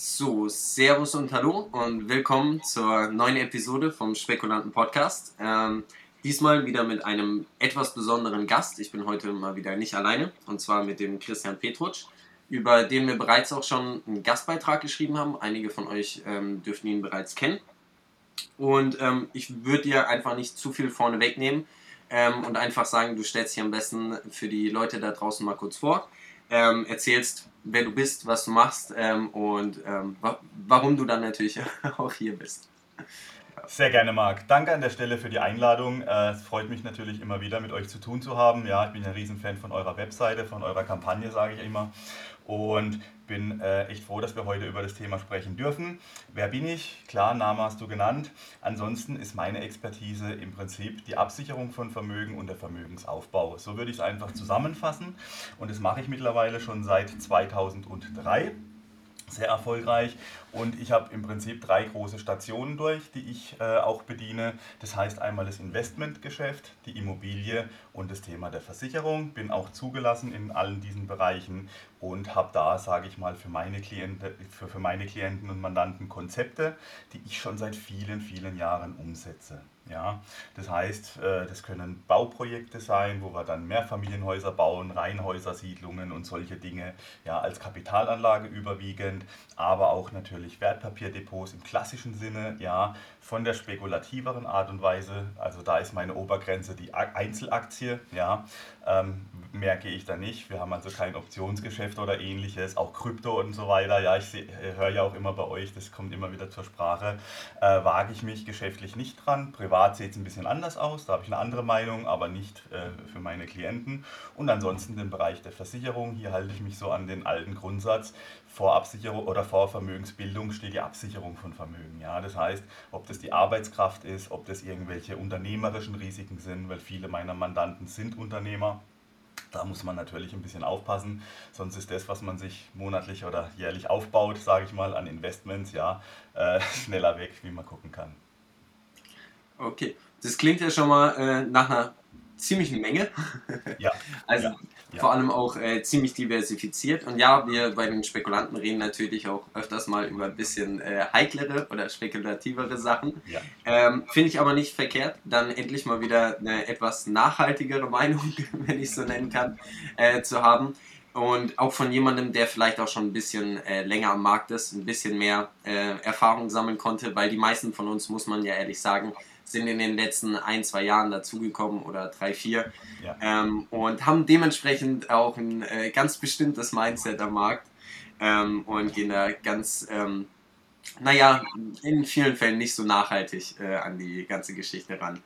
So, Servus und Hallo und willkommen zur neuen Episode vom Spekulanten Podcast. Ähm, diesmal wieder mit einem etwas besonderen Gast. Ich bin heute mal wieder nicht alleine und zwar mit dem Christian Petrutsch, über den wir bereits auch schon einen Gastbeitrag geschrieben haben. Einige von euch ähm, dürften ihn bereits kennen. Und ähm, ich würde dir einfach nicht zu viel vorne wegnehmen ähm, und einfach sagen, du stellst dich am besten für die Leute da draußen mal kurz vor ähm, erzählst, wer du bist, was du machst ähm, und ähm, wa warum du dann natürlich auch hier bist. Sehr gerne, Marc. Danke an der Stelle für die Einladung. Äh, es freut mich natürlich immer wieder, mit euch zu tun zu haben. Ja, ich bin ein Riesenfan von eurer Webseite, von eurer Kampagne, sage ich immer. Und bin äh, echt froh, dass wir heute über das Thema sprechen dürfen. Wer bin ich? Klar, Name hast du genannt. Ansonsten ist meine Expertise im Prinzip die Absicherung von Vermögen und der Vermögensaufbau. So würde ich es einfach zusammenfassen. Und das mache ich mittlerweile schon seit 2003 sehr erfolgreich und ich habe im Prinzip drei große Stationen durch, die ich äh, auch bediene. Das heißt einmal das Investmentgeschäft, die Immobilie und das Thema der Versicherung. Bin auch zugelassen in allen diesen Bereichen und habe da, sage ich mal, für meine, Kliente, für, für meine Klienten und Mandanten Konzepte, die ich schon seit vielen, vielen Jahren umsetze. Ja, das heißt, äh, das können Bauprojekte sein, wo wir dann Mehrfamilienhäuser bauen, Reihenhäusersiedlungen und solche Dinge, ja, als Kapitalanlage überwiegend, aber auch natürlich Wertpapierdepots im klassischen Sinne, ja, von der spekulativeren Art und Weise, also da ist meine Obergrenze die Einzelaktie, ja, ähm, mehr gehe ich da nicht. Wir haben also kein Optionsgeschäft oder ähnliches, auch Krypto und so weiter. Ja, ich höre ja auch immer bei euch, das kommt immer wieder zur Sprache. Äh, wage ich mich geschäftlich nicht dran. Privat sieht es ein bisschen anders aus, da habe ich eine andere Meinung, aber nicht äh, für meine Klienten. Und ansonsten den Bereich der Versicherung, hier halte ich mich so an den alten Grundsatz. Vor Absicherung oder vor Vermögensbildung steht die Absicherung von Vermögen. Ja? Das heißt, ob das die Arbeitskraft ist, ob das irgendwelche unternehmerischen Risiken sind, weil viele meiner Mandanten sind Unternehmer da muss man natürlich ein bisschen aufpassen, sonst ist das, was man sich monatlich oder jährlich aufbaut, sage ich mal, an Investments, ja, äh, schneller weg, wie man gucken kann. Okay, das klingt ja schon mal äh, nach einer ziemlichen Menge. Ja. also ja. Ja. Vor allem auch äh, ziemlich diversifiziert. Und ja, wir bei den Spekulanten reden natürlich auch öfters mal über ein bisschen äh, heiklere oder spekulativere Sachen. Ja. Ähm, Finde ich aber nicht verkehrt, dann endlich mal wieder eine etwas nachhaltigere Meinung, wenn ich so nennen kann, äh, zu haben. Und auch von jemandem, der vielleicht auch schon ein bisschen äh, länger am Markt ist, ein bisschen mehr äh, Erfahrung sammeln konnte, weil die meisten von uns, muss man ja ehrlich sagen, sind in den letzten ein, zwei Jahren dazugekommen oder drei, vier ja. ähm, und haben dementsprechend auch ein äh, ganz bestimmtes Mindset am Markt ähm, und gehen da ganz, ähm, naja, in vielen Fällen nicht so nachhaltig äh, an die ganze Geschichte ran.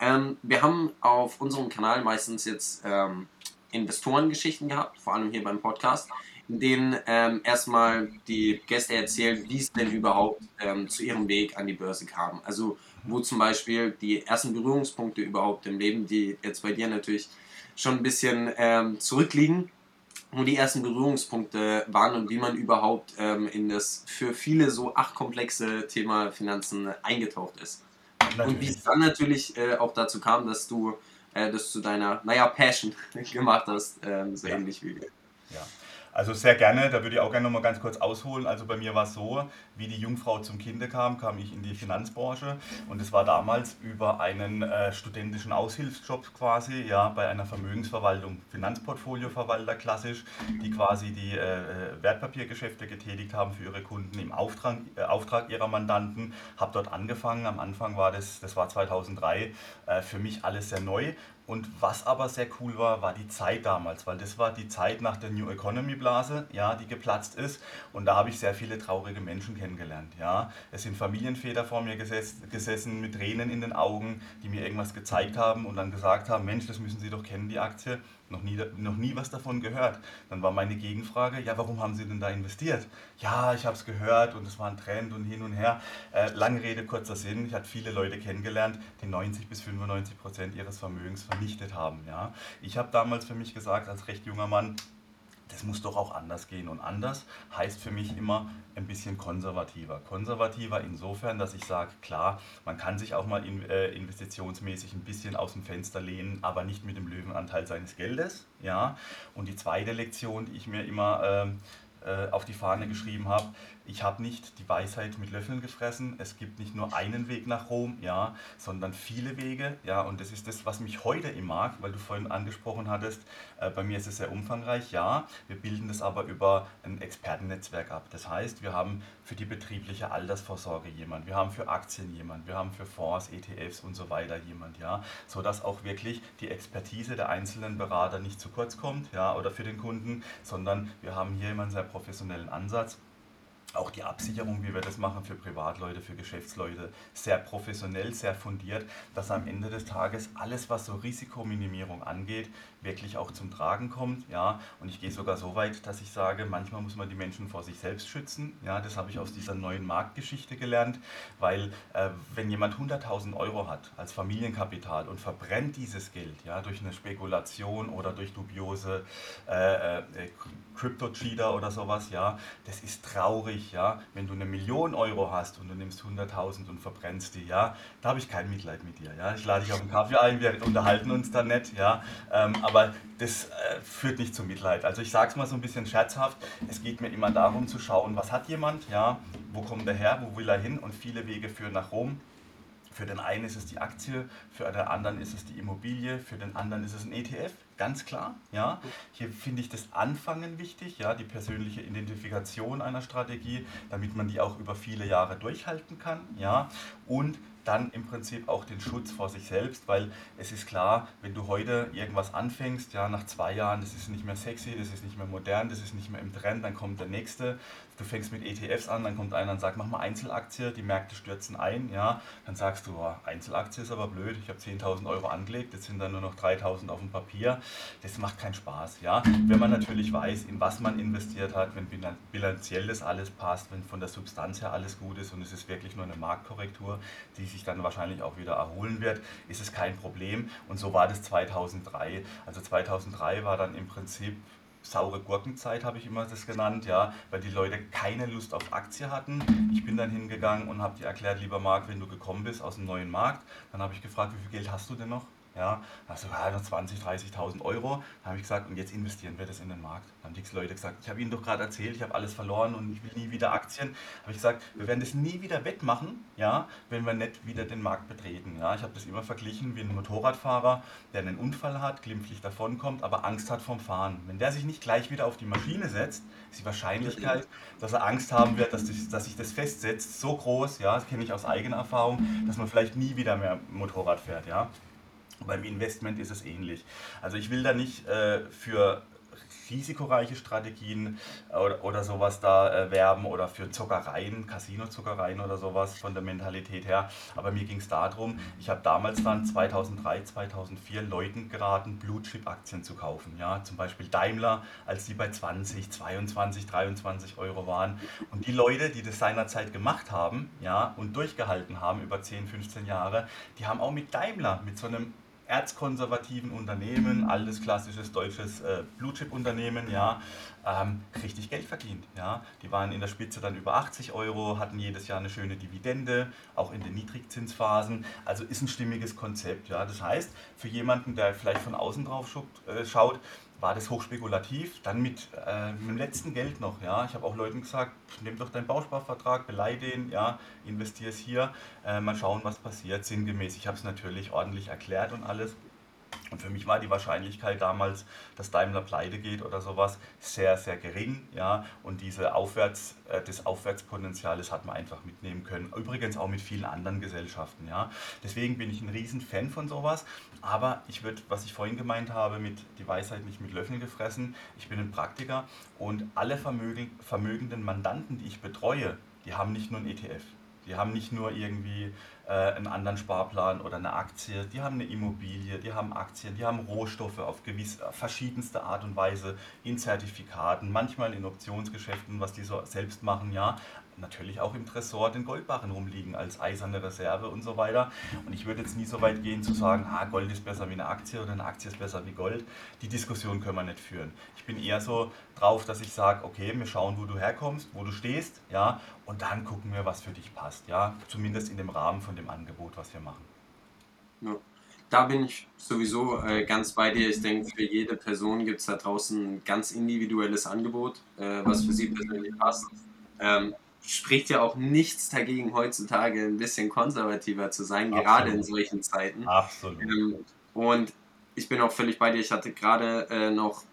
Ähm, wir haben auf unserem Kanal meistens jetzt ähm, Investorengeschichten gehabt, vor allem hier beim Podcast in denen ähm, erstmal die Gäste erzählen, wie es denn überhaupt ähm, zu ihrem Weg an die Börse kam. Also wo zum Beispiel die ersten Berührungspunkte überhaupt im Leben, die jetzt bei dir natürlich schon ein bisschen ähm, zurückliegen, wo die ersten Berührungspunkte waren und wie man überhaupt ähm, in das für viele so ach komplexe Thema Finanzen eingetaucht ist. Natürlich. Und wie es dann natürlich äh, auch dazu kam, dass du äh, das zu deiner, naja, Passion gemacht hast, äh, so ja. ähnlich wie wir. Ja. Also sehr gerne, da würde ich auch gerne noch mal ganz kurz ausholen. Also bei mir war es so, wie die Jungfrau zum Kinde kam, kam ich in die Finanzbranche und es war damals über einen äh, studentischen Aushilfsjob quasi, ja, bei einer Vermögensverwaltung, Finanzportfolioverwalter klassisch, die quasi die äh, Wertpapiergeschäfte getätigt haben für ihre Kunden im Auftrag, äh, Auftrag ihrer Mandanten. Habe dort angefangen, am Anfang war das, das war 2003, äh, für mich alles sehr neu und was aber sehr cool war, war die Zeit damals, weil das war die Zeit nach der New Economy Blase, ja, die geplatzt ist. Und da habe ich sehr viele traurige Menschen kennengelernt. Ja. Es sind Familienväter vor mir gesessen mit Tränen in den Augen, die mir irgendwas gezeigt haben und dann gesagt haben, Mensch, das müssen Sie doch kennen, die Aktie noch nie, noch nie was davon gehört. Dann war meine Gegenfrage, ja, warum haben Sie denn da investiert? Ja, ich habe es gehört und es war ein Trend und hin und her. Äh, lange Rede, kurzer Sinn. Ich habe viele Leute kennengelernt, die 90 bis 95 Prozent ihres Vermögens vernichtet haben. Ja. Ich habe damals für mich gesagt, als recht junger Mann, das muss doch auch anders gehen. Und anders heißt für mich immer ein bisschen konservativer. Konservativer insofern, dass ich sage, klar, man kann sich auch mal äh, investitionsmäßig ein bisschen aus dem Fenster lehnen, aber nicht mit dem Löwenanteil seines Geldes. Ja? Und die zweite Lektion, die ich mir immer... Äh, äh, auf die Fahne geschrieben habe, ich habe nicht die Weisheit mit Löffeln gefressen. Es gibt nicht nur einen Weg nach Rom, ja, sondern viele Wege, ja. Und das ist das, was mich heute im Markt, weil du vorhin angesprochen hattest, äh, bei mir ist es sehr umfangreich, ja. Wir bilden das aber über ein Expertennetzwerk ab. Das heißt, wir haben für die betriebliche Altersvorsorge jemand, wir haben für Aktien jemand, wir haben für Fonds, ETFs und so weiter jemand, ja, sodass auch wirklich die Expertise der einzelnen Berater nicht zu kurz kommt, ja, oder für den Kunden, sondern wir haben hier immer einen sehr professionellen Ansatz auch die Absicherung, wie wir das machen für Privatleute, für Geschäftsleute, sehr professionell, sehr fundiert, dass am Ende des Tages alles, was so Risikominimierung angeht, wirklich auch zum Tragen kommt. Ja? Und ich gehe sogar so weit, dass ich sage, manchmal muss man die Menschen vor sich selbst schützen. Ja? Das habe ich aus dieser neuen Marktgeschichte gelernt, weil äh, wenn jemand 100.000 Euro hat als Familienkapital und verbrennt dieses Geld ja, durch eine Spekulation oder durch dubiose äh, äh, Crypto-Cheater oder sowas, ja, das ist traurig, ja. Wenn du eine Million Euro hast und du nimmst 100.000 und verbrennst die, ja, da habe ich kein Mitleid mit dir, ja. Ich lade dich auf einen Kaffee ein, wir unterhalten uns dann nett, ja. Ähm, aber das äh, führt nicht zu Mitleid. Also ich sage es mal so ein bisschen scherzhaft, es geht mir immer darum zu schauen, was hat jemand, ja, wo kommt er her, wo will er hin und viele Wege führen nach Rom. Für den einen ist es die Aktie, für den anderen ist es die Immobilie, für den anderen ist es ein ETF, ganz klar. Ja. Hier finde ich das Anfangen wichtig, ja, die persönliche Identifikation einer Strategie, damit man die auch über viele Jahre durchhalten kann. Ja. Und dann im Prinzip auch den Schutz vor sich selbst, weil es ist klar, wenn du heute irgendwas anfängst, ja, nach zwei Jahren, das ist nicht mehr sexy, das ist nicht mehr modern, das ist nicht mehr im Trend, dann kommt der nächste. Du fängst mit ETFs an, dann kommt einer und sagt, mach mal Einzelaktie, die Märkte stürzen ein, ja, dann sagst du, oh, Einzelaktie ist aber blöd, ich habe 10.000 Euro angelegt, jetzt sind dann nur noch 3.000 auf dem Papier, das macht keinen Spaß, ja. Wenn man natürlich weiß, in was man investiert hat, wenn bilanziell das alles passt, wenn von der Substanz her alles gut ist und es ist wirklich nur eine Marktkorrektur, die sich dann wahrscheinlich auch wieder erholen wird, ist es kein Problem. Und so war das 2003. Also 2003 war dann im Prinzip saure Gurkenzeit, habe ich immer das genannt, ja, weil die Leute keine Lust auf Aktie hatten. Ich bin dann hingegangen und habe dir erklärt, lieber Marc, wenn du gekommen bist aus dem neuen Markt, dann habe ich gefragt, wie viel Geld hast du denn noch? Ja, also ja, 20, 30.000 Euro. Dann habe ich gesagt, und jetzt investieren wir das in den Markt. Dann haben die Leute gesagt, ich habe Ihnen doch gerade erzählt, ich habe alles verloren und ich will nie wieder Aktien. Habe ich gesagt, wir werden das nie wieder wettmachen, ja, wenn wir nicht wieder den Markt betreten. Ja, ich habe das immer verglichen wie ein Motorradfahrer, der einen Unfall hat, glimpflich davonkommt, aber Angst hat vom Fahren. Wenn der sich nicht gleich wieder auf die Maschine setzt, ist die Wahrscheinlichkeit, dass er Angst haben wird, dass, das, dass sich das festsetzt, so groß, ja, das kenne ich aus eigener Erfahrung, dass man vielleicht nie wieder mehr Motorrad fährt, ja. Beim Investment ist es ähnlich. Also ich will da nicht äh, für risikoreiche Strategien oder, oder sowas da äh, werben oder für Zockereien, Casino-Zockereien oder sowas von der Mentalität her. Aber mir ging es darum, ich habe damals dann 2003, 2004 Leuten geraten, Blue-Chip-Aktien zu kaufen. Ja? Zum Beispiel Daimler, als die bei 20, 22, 23 Euro waren. Und die Leute, die das seinerzeit gemacht haben ja, und durchgehalten haben über 10, 15 Jahre, die haben auch mit Daimler, mit so einem erzkonservativen Unternehmen, altes klassisches deutsches äh, Blue-Chip-Unternehmen, ja, ähm, richtig Geld verdient. Ja. Die waren in der Spitze dann über 80 Euro, hatten jedes Jahr eine schöne Dividende, auch in den Niedrigzinsphasen. Also ist ein stimmiges Konzept. Ja. Das heißt, für jemanden, der vielleicht von außen drauf äh, schaut, war das hochspekulativ. Dann mit, äh, mit dem letzten Geld noch. Ja. Ich habe auch Leuten gesagt, nimm doch deinen Bausparvertrag, beleih den, ja, investier es hier, äh, mal schauen, was passiert, sinngemäß. Ich habe es natürlich ordentlich erklärt und alles. Und für mich war die Wahrscheinlichkeit damals, dass Daimler pleite geht oder sowas, sehr, sehr gering. Ja? Und diese Aufwärts, äh, das Aufwärtspotenzial, das hat man einfach mitnehmen können. Übrigens auch mit vielen anderen Gesellschaften. Ja? Deswegen bin ich ein riesen Fan von sowas. Aber ich würde, was ich vorhin gemeint habe, mit die Weisheit nicht mit Löffeln gefressen. Ich bin ein Praktiker und alle vermögen, vermögenden Mandanten, die ich betreue, die haben nicht nur ein ETF. Die haben nicht nur irgendwie äh, einen anderen Sparplan oder eine Aktie, die haben eine Immobilie, die haben Aktien, die haben Rohstoffe auf gewiss, verschiedenste Art und Weise in Zertifikaten, manchmal in Optionsgeschäften, was die so selbst machen, ja natürlich auch im Tresor den Goldbarren rumliegen als eiserne Reserve und so weiter. Und ich würde jetzt nie so weit gehen zu sagen, ah, Gold ist besser wie eine Aktie oder eine Aktie ist besser wie Gold. Die Diskussion können wir nicht führen. Ich bin eher so drauf, dass ich sage, okay, wir schauen, wo du herkommst, wo du stehst, ja, und dann gucken wir, was für dich passt, ja, zumindest in dem Rahmen von dem Angebot, was wir machen. Ja. da bin ich sowieso äh, ganz bei dir. Ich denke, für jede Person gibt es da draußen ein ganz individuelles Angebot, äh, was für sie persönlich passt. Ähm, spricht ja auch nichts dagegen, heutzutage ein bisschen konservativer zu sein, Absolut. gerade in solchen Zeiten. Absolut. Ähm, und ich bin auch völlig bei dir. Ich hatte gerade äh, noch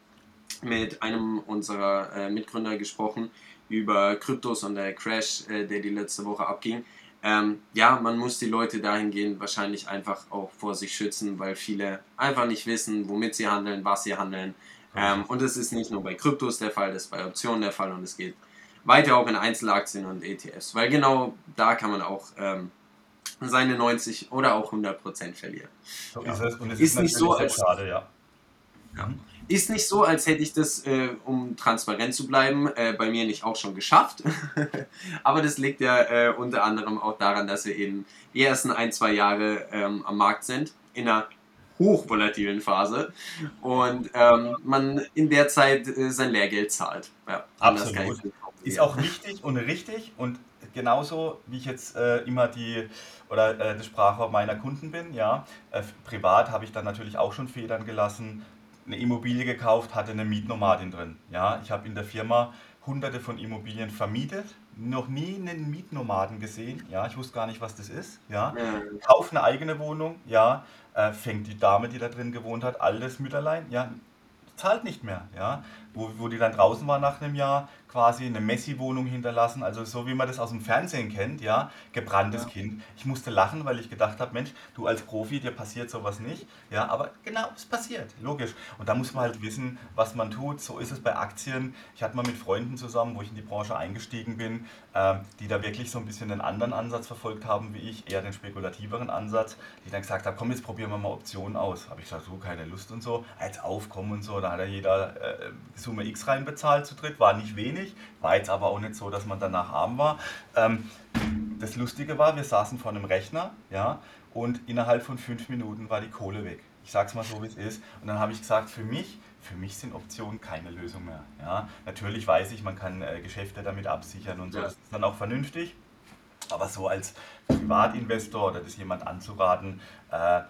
mit einem unserer äh, Mitgründer gesprochen über Kryptos und der Crash, äh, der die letzte Woche abging. Ähm, ja, man muss die Leute dahingehend wahrscheinlich einfach auch vor sich schützen, weil viele einfach nicht wissen, womit sie handeln, was sie handeln. Ähm, und das ist nicht nur bei Kryptos der Fall, das ist bei Optionen der Fall und es geht weiter auch in Einzelaktien und ETFs, weil genau da kann man auch ähm, seine 90 oder auch 100 Prozent verlieren. So ja. ist es. Und es ist, ist nicht so, als, schade, ja. ja. Ist nicht so, als hätte ich das, äh, um transparent zu bleiben, äh, bei mir nicht auch schon geschafft. Aber das liegt ja äh, unter anderem auch daran, dass wir eben die ersten ein, zwei Jahre ähm, am Markt sind, in einer hochvolatilen Phase und ähm, man in der Zeit äh, sein Lehrgeld zahlt. Ja, Absolut. Ist auch wichtig und richtig und genauso wie ich jetzt äh, immer die oder äh, das Sprachrohr meiner Kunden bin, ja. Äh, privat habe ich dann natürlich auch schon Federn gelassen, eine Immobilie gekauft, hatte eine Mietnomadin drin. Ja, ich habe in der Firma hunderte von Immobilien vermietet, noch nie einen Mietnomaden gesehen. Ja, ich wusste gar nicht, was das ist. Ja, kauf eine eigene Wohnung. Ja, äh, fängt die Dame, die da drin gewohnt hat, alles Mütterlein. Ja, zahlt nicht mehr. Ja, wo, wo die dann draußen war nach einem Jahr, quasi eine Messi-Wohnung hinterlassen, also so wie man das aus dem Fernsehen kennt, ja, gebranntes ja. Kind. Ich musste lachen, weil ich gedacht habe, Mensch, du als Profi, dir passiert sowas nicht, ja, aber genau, es passiert, logisch. Und da muss man halt wissen, was man tut. So ist es bei Aktien. Ich hatte mal mit Freunden zusammen, wo ich in die Branche eingestiegen bin, äh, die da wirklich so ein bisschen einen anderen Ansatz verfolgt haben wie ich, eher den spekulativeren Ansatz, die dann gesagt haben, komm, jetzt probieren wir mal Optionen aus. Habe ich gesagt, so keine Lust und so, als Aufkommen und so, da hat ja jeder äh, Summe X reinbezahlt zu dritt, war nicht wenig war jetzt aber auch nicht so, dass man danach arm war. Ähm, das Lustige war, wir saßen vor einem Rechner, ja, und innerhalb von fünf Minuten war die Kohle weg. Ich sag's mal so, wie es ist. Und dann habe ich gesagt, für mich, für mich sind Optionen keine Lösung mehr. Ja, natürlich weiß ich, man kann äh, Geschäfte damit absichern und so. Ja. Das ist dann auch vernünftig. Aber so als Privatinvestor oder das jemand anzuraten, äh,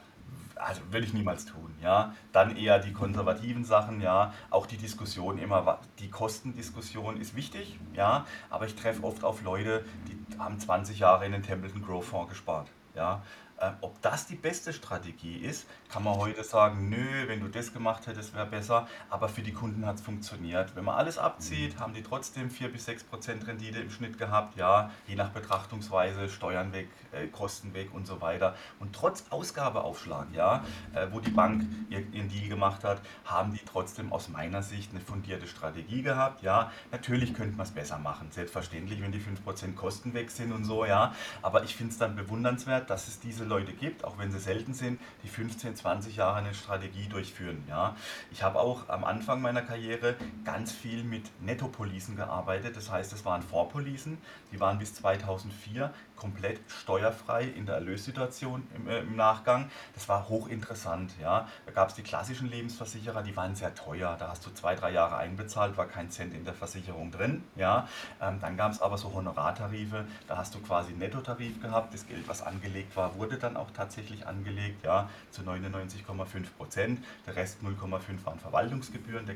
also würde ich niemals tun, ja. Dann eher die konservativen Sachen, ja. Auch die Diskussion immer, die Kostendiskussion ist wichtig, ja. Aber ich treffe oft auf Leute, die haben 20 Jahre in den Templeton Growth Fonds gespart, ja. Äh, ob das die beste Strategie ist, kann man heute sagen, nö, wenn du das gemacht hättest, wäre besser. Aber für die Kunden hat es funktioniert. Wenn man alles abzieht, haben die trotzdem 4 bis 6 Prozent Rendite im Schnitt gehabt. Ja, je nach Betrachtungsweise, Steuern weg, äh, Kosten weg und so weiter. Und trotz Ausgabeaufschlag, ja, äh, wo die Bank ihren Deal gemacht hat, haben die trotzdem aus meiner Sicht eine fundierte Strategie gehabt. Ja, natürlich könnte man es besser machen. Selbstverständlich, wenn die 5 Prozent Kosten weg sind und so, ja. Aber ich finde es dann bewundernswert, dass es diese Leute gibt, auch wenn sie selten sind, die 15, 20 Jahre eine Strategie durchführen. Ja. Ich habe auch am Anfang meiner Karriere ganz viel mit Nettopolisen gearbeitet. Das heißt, es waren Vorpolisen, die waren bis 2004 komplett steuerfrei in der Erlössituation im, äh, im Nachgang. Das war hochinteressant. Ja. Da gab es die klassischen Lebensversicherer, die waren sehr teuer. Da hast du zwei, drei Jahre einbezahlt, war kein Cent in der Versicherung drin. Ja. Ähm, dann gab es aber so Honorartarife, da hast du quasi Nettotarif gehabt. Das Geld, was angelegt war, wurde dann auch tatsächlich angelegt, ja, zu 99,5 Prozent. Der Rest 0,5 waren Verwaltungsgebühren. Der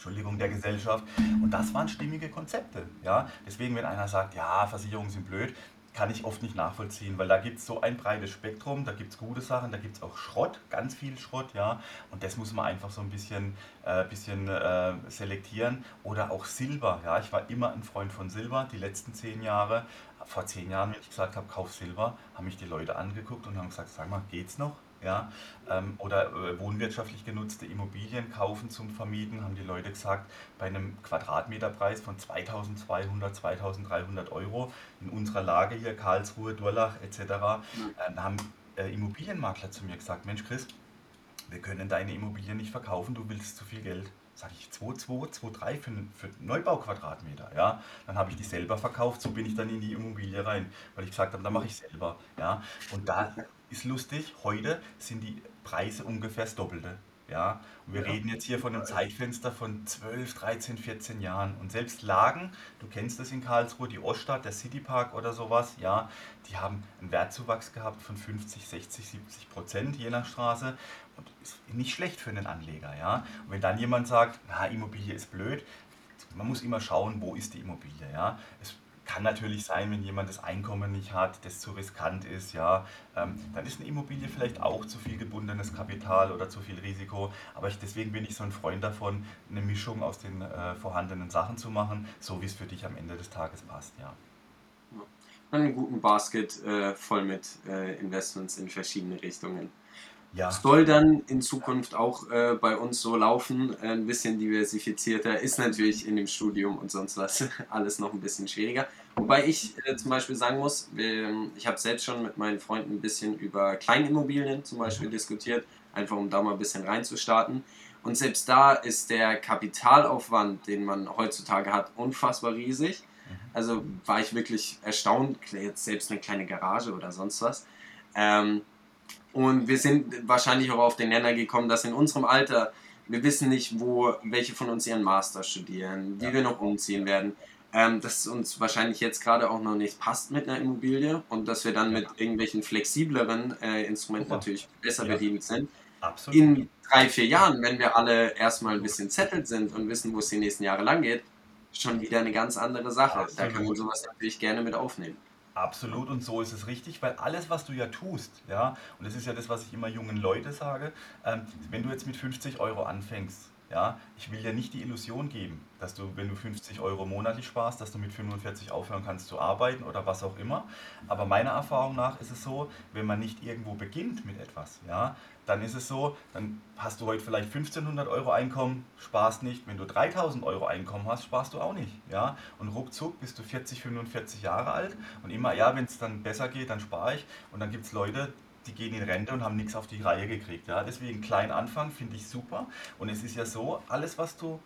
Entschuldigung, der Gesellschaft. Und das waren stimmige Konzepte. Ja? Deswegen, wenn einer sagt, ja, Versicherungen sind blöd, kann ich oft nicht nachvollziehen, weil da gibt es so ein breites Spektrum, da gibt es gute Sachen, da gibt es auch Schrott, ganz viel Schrott, ja, und das muss man einfach so ein bisschen, äh, bisschen äh, selektieren. Oder auch Silber, ja, ich war immer ein Freund von Silber, die letzten zehn Jahre. Vor zehn Jahren, wenn ich gesagt habe, kauf Silber, haben mich die Leute angeguckt und haben gesagt, sag mal, geht's noch? Ja, ähm, oder äh, wohnwirtschaftlich genutzte Immobilien kaufen zum Vermieten, haben die Leute gesagt, bei einem Quadratmeterpreis von 2200, 2300 Euro in unserer Lage hier, Karlsruhe, Durlach etc., äh, haben äh, Immobilienmakler zu mir gesagt, Mensch Chris, wir können deine Immobilien nicht verkaufen, du willst zu viel Geld. Sag ich 2,2, 2,3 für, für Neubauquadratmeter. Ja? Dann habe ich die selber verkauft, so bin ich dann in die Immobilie rein, weil ich gesagt habe, dann mache ich selber. Ja? Und da ist lustig, heute sind die Preise ungefähr das Doppelte. Ja? Und wir Ja. reden jetzt hier von einem Zeitfenster von 12, 13, 14 Jahren. Und selbst Lagen, du kennst das in Karlsruhe, die Oststadt, der Citypark oder sowas, ja, die haben einen Wertzuwachs gehabt von 50, 60, 70 Prozent je nach Straße. Und ist nicht schlecht für einen Anleger, ja. Und wenn dann jemand sagt, na, Immobilie ist blöd, man muss immer schauen, wo ist die Immobilie, ja. Es kann natürlich sein, wenn jemand das Einkommen nicht hat, das zu riskant ist, ja, ähm, dann ist eine Immobilie vielleicht auch zu viel gebundenes Kapital oder zu viel Risiko. Aber ich, deswegen bin ich so ein Freund davon, eine Mischung aus den äh, vorhandenen Sachen zu machen, so wie es für dich am Ende des Tages passt, ja. Einen guten Basket äh, voll mit äh, Investments in verschiedene Richtungen. Ja, Soll dann in Zukunft auch äh, bei uns so laufen, äh, ein bisschen diversifizierter, ist natürlich in dem Studium und sonst was alles noch ein bisschen schwieriger. Wobei ich äh, zum Beispiel sagen muss, ich habe selbst schon mit meinen Freunden ein bisschen über Kleinimmobilien zum Beispiel diskutiert, einfach um da mal ein bisschen reinzustarten. Und selbst da ist der Kapitalaufwand, den man heutzutage hat, unfassbar riesig. Also war ich wirklich erstaunt, jetzt selbst eine kleine Garage oder sonst was. Ähm, und wir sind wahrscheinlich auch auf den Nenner gekommen, dass in unserem Alter, wir wissen nicht, wo welche von uns ihren Master studieren, wie Ja. wir noch umziehen werden. Ähm, dass es uns wahrscheinlich jetzt gerade auch noch nicht passt mit einer Immobilie und dass wir dann Ja. mit irgendwelchen flexibleren äh, Instrumenten Super. natürlich besser Ja. bedient sind. absolut. In drei, vier Jahren, wenn wir alle erstmal ein bisschen zettelt sind und wissen, wo es die nächsten Jahre lang geht, schon wieder eine ganz andere Sache. Da kann man Absolut. sowas natürlich gerne mit aufnehmen. Absolut und so ist es richtig, weil alles, was du ja tust, ja, und das ist ja das, was ich immer jungen Leute sage, ähm, wenn du jetzt mit 50 Euro anfängst, ja, ich will dir nicht die Illusion geben, dass du, wenn du 50 Euro monatlich sparst, dass du mit 45 aufhören kannst zu arbeiten oder was auch immer. Aber meiner Erfahrung nach ist es so, wenn man nicht irgendwo beginnt mit etwas, ja, dann ist es so, dann hast du heute vielleicht 1500 Euro Einkommen, sparst nicht. Wenn du 3000 Euro Einkommen hast, sparst du auch nicht. Ja? Und ruckzuck bist du 40, 45 Jahre alt und immer, ja, wenn es dann besser geht, dann spare ich. Und dann gibt es Leute, die gehen in Rente und haben nichts auf die Reihe gekriegt. Ja? Deswegen klein anfangen finde ich super. Und es ist ja so, alles, was du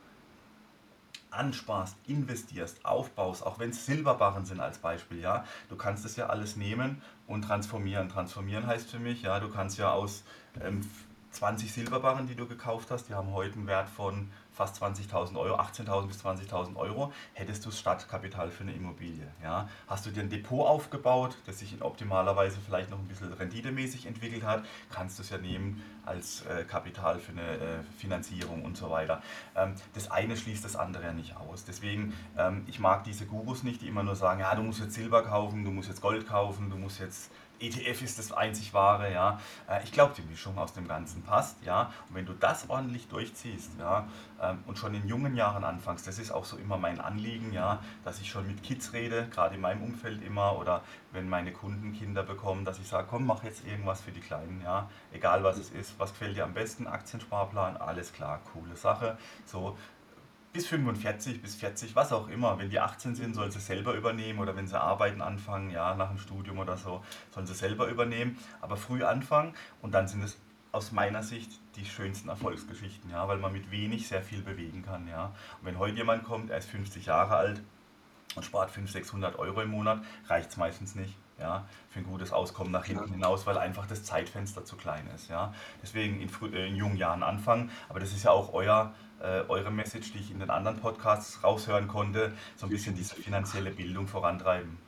ansparst, investierst, aufbaust, auch wenn es Silberbarren sind als Beispiel, ja, du kannst es ja alles nehmen und transformieren. Transformieren heißt für mich, ja, du kannst ja aus ähm, 20 Silberbarren, die du gekauft hast, die haben heute einen Wert von fast 20.000 Euro, 18.000 bis 20.000 Euro, hättest du das Startkapital für eine Immobilie. Ja? Hast du dir ein Depot aufgebaut, das sich in optimaler Weise vielleicht noch ein bisschen renditemäßig entwickelt hat, kannst du es ja nehmen als äh, Kapital für eine äh, Finanzierung und so weiter. Ähm, das eine schließt das andere ja nicht aus. Deswegen, ähm, ich mag diese Gurus nicht, die immer nur sagen, ja, du musst jetzt Silber kaufen, du musst jetzt Gold kaufen, du musst jetzt ETF ist das einzig wahre, ja. Äh, Ich glaube, die Mischung aus dem Ganzen passt, ja. Und wenn du das ordentlich durchziehst, ja, ähm, und schon in jungen Jahren anfängst, das ist auch so immer mein Anliegen, ja, dass ich schon mit Kids rede, gerade in meinem Umfeld immer, oder wenn meine Kunden Kinder bekommen, dass ich sage, komm, mach jetzt irgendwas für die Kleinen, ja, egal was es ist, was gefällt dir am besten, Aktiensparplan, alles klar, coole Sache, so, bis 45, bis 40, was auch immer. Wenn die 18 sind, sollen sie selber übernehmen oder wenn sie arbeiten anfangen, ja, nach dem Studium oder so, sollen sie selber übernehmen. Aber früh anfangen und dann sind es aus meiner Sicht die schönsten Erfolgsgeschichten, ja, weil man mit wenig sehr viel bewegen kann, ja. Und wenn heute jemand kommt, er ist 50 Jahre alt und spart 500, 600 Euro im Monat, reicht es meistens nicht. Ja, für ein gutes Auskommen nach hinten hinaus, weil einfach das Zeitfenster zu klein ist. Ja. Deswegen in, äh, in jungen Jahren anfangen, aber das ist ja auch euer, eure Message, die ich in den anderen Podcasts raushören konnte, so ein bisschen diese finanzielle Bildung vorantreiben.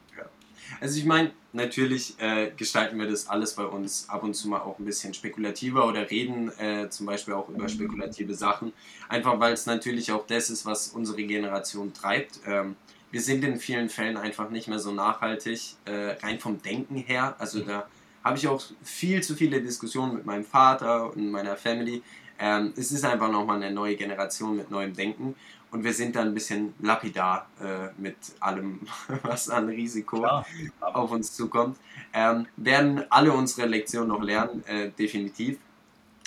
Also ich meine, natürlich äh, gestalten wir das alles bei uns ab und zu mal auch ein bisschen spekulativer oder reden äh, zum Beispiel auch über spekulative Sachen. Einfach weil es natürlich auch das ist, was unsere Generation treibt. Ähm, wir sind in vielen Fällen einfach nicht mehr so nachhaltig, äh, rein vom Denken her. Also da habe ich auch viel zu viele Diskussionen mit meinem Vater und meiner Family. Ähm, es ist einfach nochmal eine neue Generation mit neuem Denken. Und wir sind da ein bisschen lapidar äh, mit allem, was an Risiko Klar, auf uns zukommt. Ähm, werden alle unsere Lektionen noch lernen, äh, definitiv.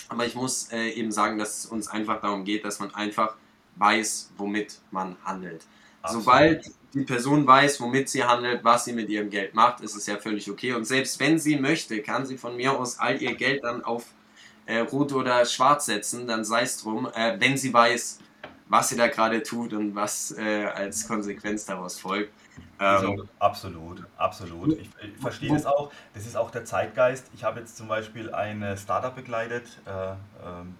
Aber ich muss äh, eben sagen, dass es uns einfach darum geht, dass man einfach weiß, womit man handelt. absolut. Sobald die Person weiß, womit sie handelt, was sie mit ihrem Geld macht, ist es ja völlig okay. Und selbst wenn sie möchte, kann sie von mir aus all ihr Geld dann auf äh, Rot oder Schwarz setzen, dann sei es drum, äh, wenn sie weiß, was sie da gerade tut und was äh, als Konsequenz daraus folgt. Auch, Ähm, absolut, absolut. Ich, ich verstehe das auch. Das ist auch der Zeitgeist. Ich habe jetzt zum Beispiel ein Startup begleitet äh, ähm,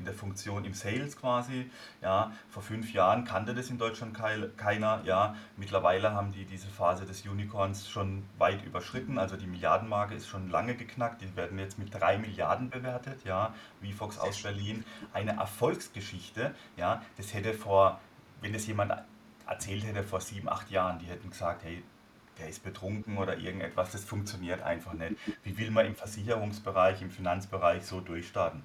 in der Funktion im Sales quasi. Ja, vor fünf Jahren kannte das in Deutschland keiner. Ja, mittlerweile haben die diese Phase des Unicorns schon weit überschritten. Also die Milliardenmarke ist schon lange geknackt. Die werden jetzt mit drei Milliarden bewertet. Ja, VFox aus Berlin. Eine Erfolgsgeschichte. Ja, das hätte vor, wenn das jemand erzählt hätte vor sieben, acht Jahren, die hätten gesagt, hey, der ist betrunken oder irgendetwas, das funktioniert einfach nicht. Wie will man im Versicherungsbereich, im Finanzbereich so durchstarten?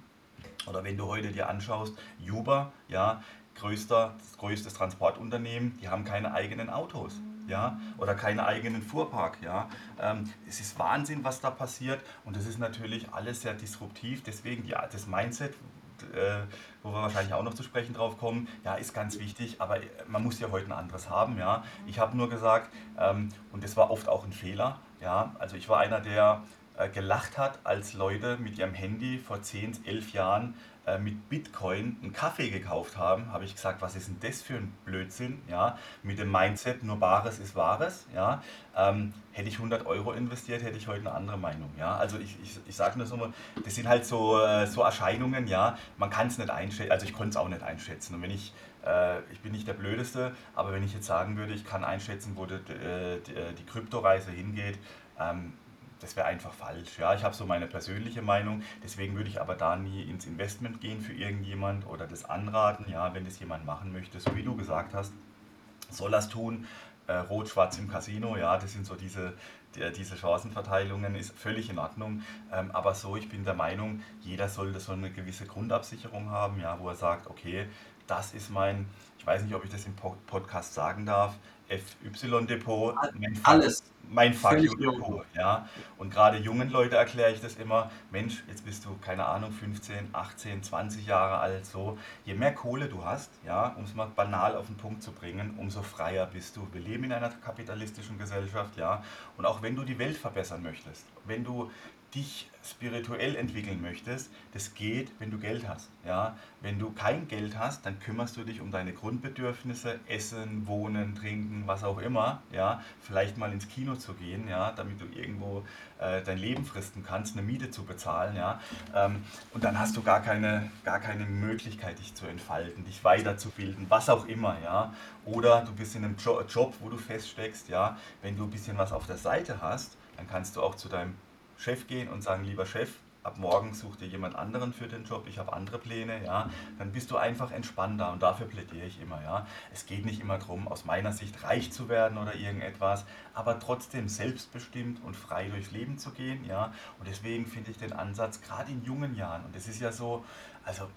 Oder wenn du heute dir anschaust, Uber, ja, größter, das größte Transportunternehmen, die haben keine eigenen Autos. Ja, oder keinen eigenen Fuhrpark. Ja. Ähm, es ist Wahnsinn, was da passiert und das ist natürlich alles sehr disruptiv. Deswegen ja, das Mindset, äh, wo wir wahrscheinlich auch noch zu sprechen drauf kommen, ja, ist ganz wichtig, aber man muss ja heute ein anderes haben, ja. Ich habe nur gesagt, ähm, und das war oft auch ein Fehler, ja, also ich war einer, der äh, gelacht hat, als Leute mit ihrem Handy vor 10, 11 Jahren äh, mit Bitcoin einen Kaffee gekauft haben, habe ich gesagt, was ist denn das für ein Blödsinn, ja, mit dem Mindset, nur Bares ist Wahres, ja, ähm, hätte ich 100 Euro investiert, hätte ich heute eine andere Meinung, ja, also ich, ich, ich sage nur so, das sind halt so, äh, so Erscheinungen, ja, man kann es nicht einschätzen, also ich konnte es auch nicht einschätzen. Und wenn ich, äh, ich bin nicht der Blödeste, aber wenn ich jetzt sagen würde, ich kann einschätzen, wo die, äh, die, die Kryptoreise hingeht, ähm, das wäre einfach falsch. Ja, ich habe so meine persönliche Meinung, deswegen würde ich aber da nie ins Investment gehen für irgendjemand oder das anraten. Ja, wenn das jemand machen möchte, so wie du gesagt hast, soll das tun. Äh, Rot-Schwarz im Casino, ja, das sind so diese, die, diese Chancenverteilungen, ist völlig in Ordnung. Ähm, aber so, ich bin der Meinung, jeder sollte so eine gewisse Grundabsicherung haben, ja, wo er sagt, okay, das ist mein, ich weiß nicht, ob ich das im Podcast sagen darf, FY-Depot, mein, Alles. mein Fuck You-Depot. Ja? Und gerade jungen Leuten erkläre ich das immer, Mensch, jetzt bist du, keine Ahnung, 15, 18, 20 Jahre alt, so. Je mehr Kohle du hast, ja, um es mal banal auf den Punkt zu bringen, umso freier bist du. Wir leben in einer kapitalistischen Gesellschaft, ja. Und auch wenn du die Welt verbessern möchtest, wenn du dich spirituell entwickeln möchtest, das geht, wenn du Geld hast. Ja? Wenn du kein Geld hast, dann kümmerst du dich um deine Grundbedürfnisse, Essen, Wohnen, Trinken, was auch immer. Ja? Vielleicht mal ins Kino zu gehen, ja? damit du irgendwo äh, dein Leben fristen kannst, eine Miete zu bezahlen. Ja? Ähm, und dann hast du gar keine, gar keine Möglichkeit, dich zu entfalten, dich weiterzubilden, was auch immer. Ja? Oder du bist in einem jo Job, wo du feststeckst. Ja? Wenn du ein bisschen was auf der Seite hast, dann kannst du auch zu deinem Chef gehen und sagen, lieber Chef, ab morgen such dir jemand anderen für den Job, ich habe andere Pläne, ja, dann bist du einfach entspannter und dafür plädiere ich immer, ja. Es geht nicht immer darum, aus meiner Sicht reich zu werden oder irgendetwas, aber trotzdem selbstbestimmt und frei durchs Leben zu gehen, ja. Und deswegen finde ich den Ansatz gerade in jungen Jahren, und das ist ja so, also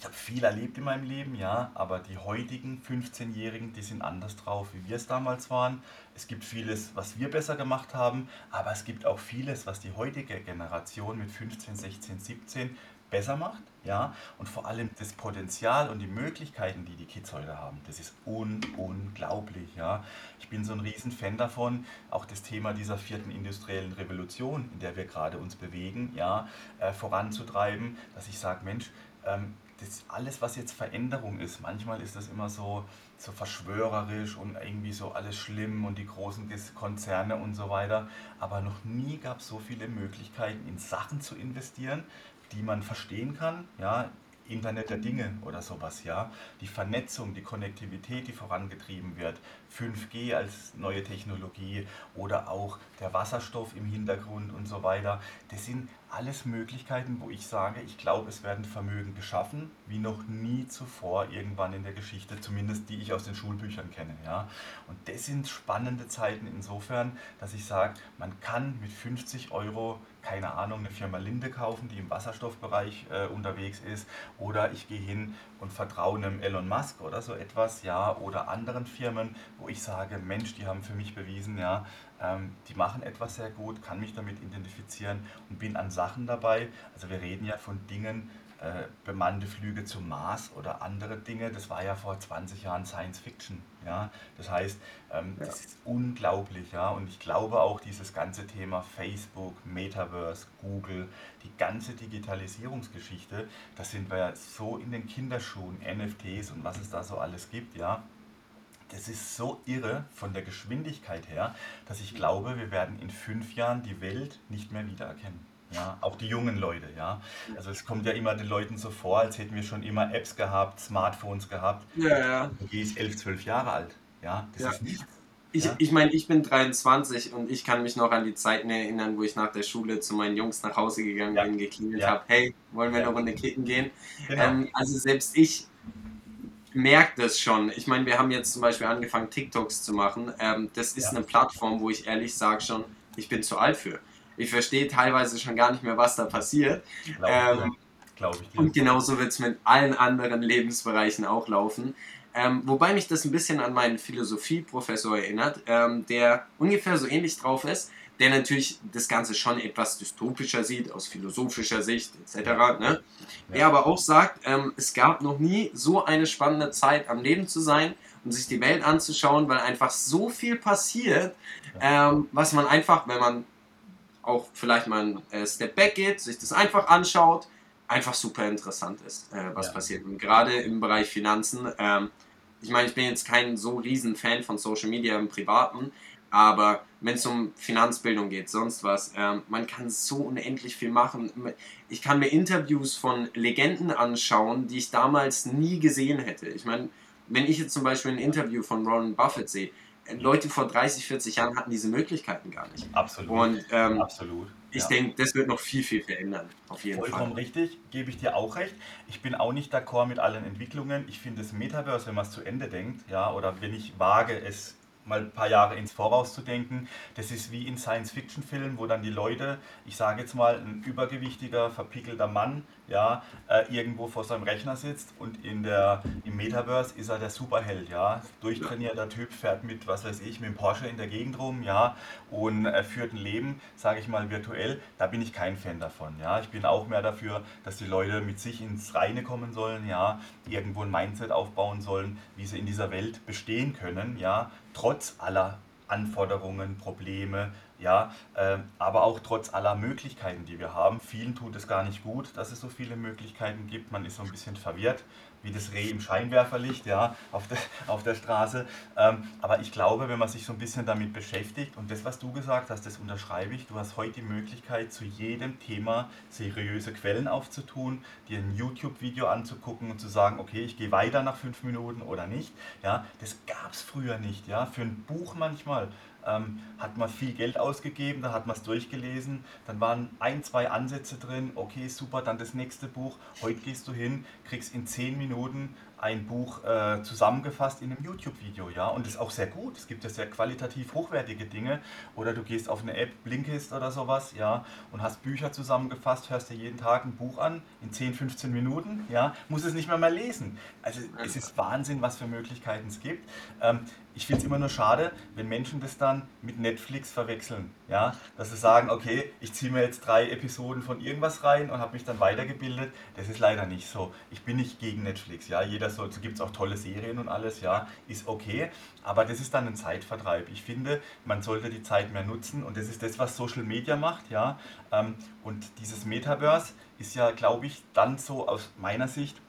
ich habe viel erlebt in meinem Leben, ja, aber die heutigen 15-Jährigen, die sind anders drauf, wie wir es damals waren. Es gibt vieles, was wir besser gemacht haben, aber es gibt auch vieles, was die heutige Generation mit 15, 16, 17 besser macht, ja, und vor allem das Potenzial und die Möglichkeiten, die die Kids heute haben, das ist un unglaublich, ja. Ich bin so ein Riesenfan davon, auch das Thema dieser vierten industriellen Revolution, in der wir gerade uns bewegen, ja, äh, voranzutreiben, dass ich sage, Mensch, ähm, das alles, was jetzt Veränderung ist, manchmal ist das immer so, so verschwörerisch und irgendwie so alles schlimm und die großen Konzerne und so weiter. Aber noch nie gab es so viele Möglichkeiten, in Sachen zu investieren, die man verstehen kann. Ja, Internet der Dinge oder sowas, ja. Die Vernetzung, die Konnektivität, die vorangetrieben wird, 5G als neue Technologie oder auch der Wasserstoff im Hintergrund und so weiter. Das sind alles Möglichkeiten, wo ich sage, ich glaube, es werden Vermögen geschaffen, wie noch nie zuvor irgendwann in der Geschichte, zumindest die ich aus den Schulbüchern kenne. Ja? Und das sind spannende Zeiten insofern, dass ich sage, man kann mit 50 Euro keine Ahnung, eine Firma Linde kaufen, die im Wasserstoffbereich äh, unterwegs ist, oder ich gehe hin und vertraue einem Elon Musk oder so etwas, ja, oder anderen Firmen, wo ich sage, Mensch, die haben für mich bewiesen, ja, ähm, die machen etwas sehr gut, kann mich damit identifizieren und bin an Sachen dabei. Also wir reden ja von Dingen, äh, bemannte Flüge zum Mars oder andere Dinge, das war ja vor 20 Jahren Science Fiction. Ja? Das heißt, ähm, ja. das ist unglaublich. Ja? Und ich glaube auch dieses ganze Thema Facebook, Metaverse, Google, die ganze Digitalisierungsgeschichte, da sind wir ja so in den Kinderschuhen, NFTs und was es da so alles gibt. Ja? Das ist so irre von der Geschwindigkeit her, dass ich glaube, wir werden in fünf Jahren die Welt nicht mehr wiedererkennen. Ja, auch die jungen Leute, ja. Also es kommt ja immer den Leuten so vor, als hätten wir schon immer Apps gehabt, Smartphones gehabt. Ja, ja. Die ist elf, zwölf Jahre alt. Ja, das Ja. ist nichts. Ich, Ja. ich meine, ich bin 23 und ich kann mich noch an die Zeiten erinnern, wo ich nach der Schule zu meinen Jungs nach Hause gegangen Ja. bin, geklingelt habe, hey, wollen wir eine Runde kicken gehen? Genau. Ähm, also selbst ich merke das schon. Ich meine, wir haben jetzt zum Beispiel angefangen, TikToks zu machen. Ähm, das ist Ja. eine Plattform, wo ich ehrlich sage schon, ich bin zu alt für. Ich verstehe teilweise schon gar nicht mehr, was da passiert. Glaube ähm, Glaube ich dir. Und genauso wird es mit allen anderen Lebensbereichen auch laufen. Ähm, wobei mich das ein bisschen an meinen Philosophieprofessor erinnert, ähm, der ungefähr so ähnlich drauf ist, der natürlich das Ganze schon etwas dystopischer sieht, aus philosophischer Sicht etc. Ne? Der aber auch sagt, ähm, es gab noch nie so eine spannende Zeit am Leben zu sein und sich die Welt anzuschauen, weil einfach so viel passiert, ähm, was man einfach, wenn man auch vielleicht mal einen äh, Step back geht, sich das einfach anschaut, einfach super interessant ist, äh, was Ja. passiert. Und gerade im Bereich Finanzen, ähm, ich meine, ich bin jetzt kein so riesen Fan von Social Media im Privaten, aber wenn es um Finanzbildung geht, sonst was, ähm, man kann so unendlich viel machen. Ich kann mir Interviews von Legenden anschauen, die ich damals nie gesehen hätte. Ich meine, wenn ich jetzt zum Beispiel ein Interview von Warren Buffett sehe, Leute vor 30, 40 Jahren hatten diese Möglichkeiten gar nicht. Absolut. Und ähm, Absolut. ich Ja. denke, das wird noch viel, viel verändern. Auf jeden Vollkommen Fall. richtig, gebe ich dir auch recht. Ich bin auch nicht d'accord mit allen Entwicklungen. Ich finde das Metaverse, wenn man es zu Ende denkt, ja, oder wenn ich wage, es mal ein paar Jahre ins Voraus zu denken, das ist wie in Science-Fiction-Filmen, wo dann die Leute, ich sage jetzt mal, ein übergewichtiger, verpickelter Mann, ja, äh, irgendwo vor seinem Rechner sitzt und in der, im Metaverse ist er der Superheld, ja. Durchtrainierter Typ fährt mit, was weiß ich, mit dem Porsche in der Gegend rum, ja, und äh, führt ein Leben, sage ich mal, virtuell. Da bin ich kein Fan davon, ja. Ich bin auch mehr dafür, dass die Leute mit sich ins Reine kommen sollen, ja, irgendwo ein Mindset aufbauen sollen, wie sie in dieser Welt bestehen können, ja, trotz aller Anforderungen, Probleme, ja, äh, aber auch trotz aller Möglichkeiten, die wir haben. Vielen tut es gar nicht gut, dass es so viele Möglichkeiten gibt. Man ist so ein bisschen verwirrt, wie das Reh im Scheinwerferlicht, ja, auf der, auf der Straße. Ähm, aber ich glaube, wenn man sich so ein bisschen damit beschäftigt und das, was du gesagt hast, das unterschreibe ich. Du hast heute die Möglichkeit, zu jedem Thema seriöse Quellen aufzutun, dir ein YouTube-Video anzugucken und zu sagen, okay, ich gehe weiter nach fünf Minuten oder nicht. Ja, das gab es früher nicht. Ja, für ein Buch manchmal ähm, hat man viel Geld ausgegeben, da hat man es durchgelesen, dann waren ein, zwei Ansätze drin, okay, super, dann das nächste Buch. Heute gehst du hin, kriegst in zehn Minuten ein Buch äh, zusammengefasst in einem YouTube-Video, ja, und das ist auch sehr gut. Es gibt ja sehr qualitativ hochwertige Dinge. Oder du gehst auf eine App, Blinkist oder sowas, ja, und hast Bücher zusammengefasst, hörst dir jeden Tag ein Buch an in 10, 15 Minuten, ja, musst es nicht mehr mal lesen. Also es ist Wahnsinn, was für Möglichkeiten es gibt. Ähm, ich finde es immer nur schade, wenn Menschen das dann mit Netflix verwechseln. Ja? Dass sie sagen, okay, ich ziehe mir jetzt drei Episoden von irgendwas rein und habe mich dann weitergebildet. Das ist leider nicht so. Ich bin nicht gegen Netflix. Ja? Jeder soll, so gibt es auch tolle Serien und alles, ja, ist okay. Aber das ist dann ein Zeitvertreib. Ich finde, man sollte die Zeit mehr nutzen und das ist das, was Social Media macht. Ja? Ähm, Und dieses Metaverse ist ja, glaube ich, dann so aus meiner Sicht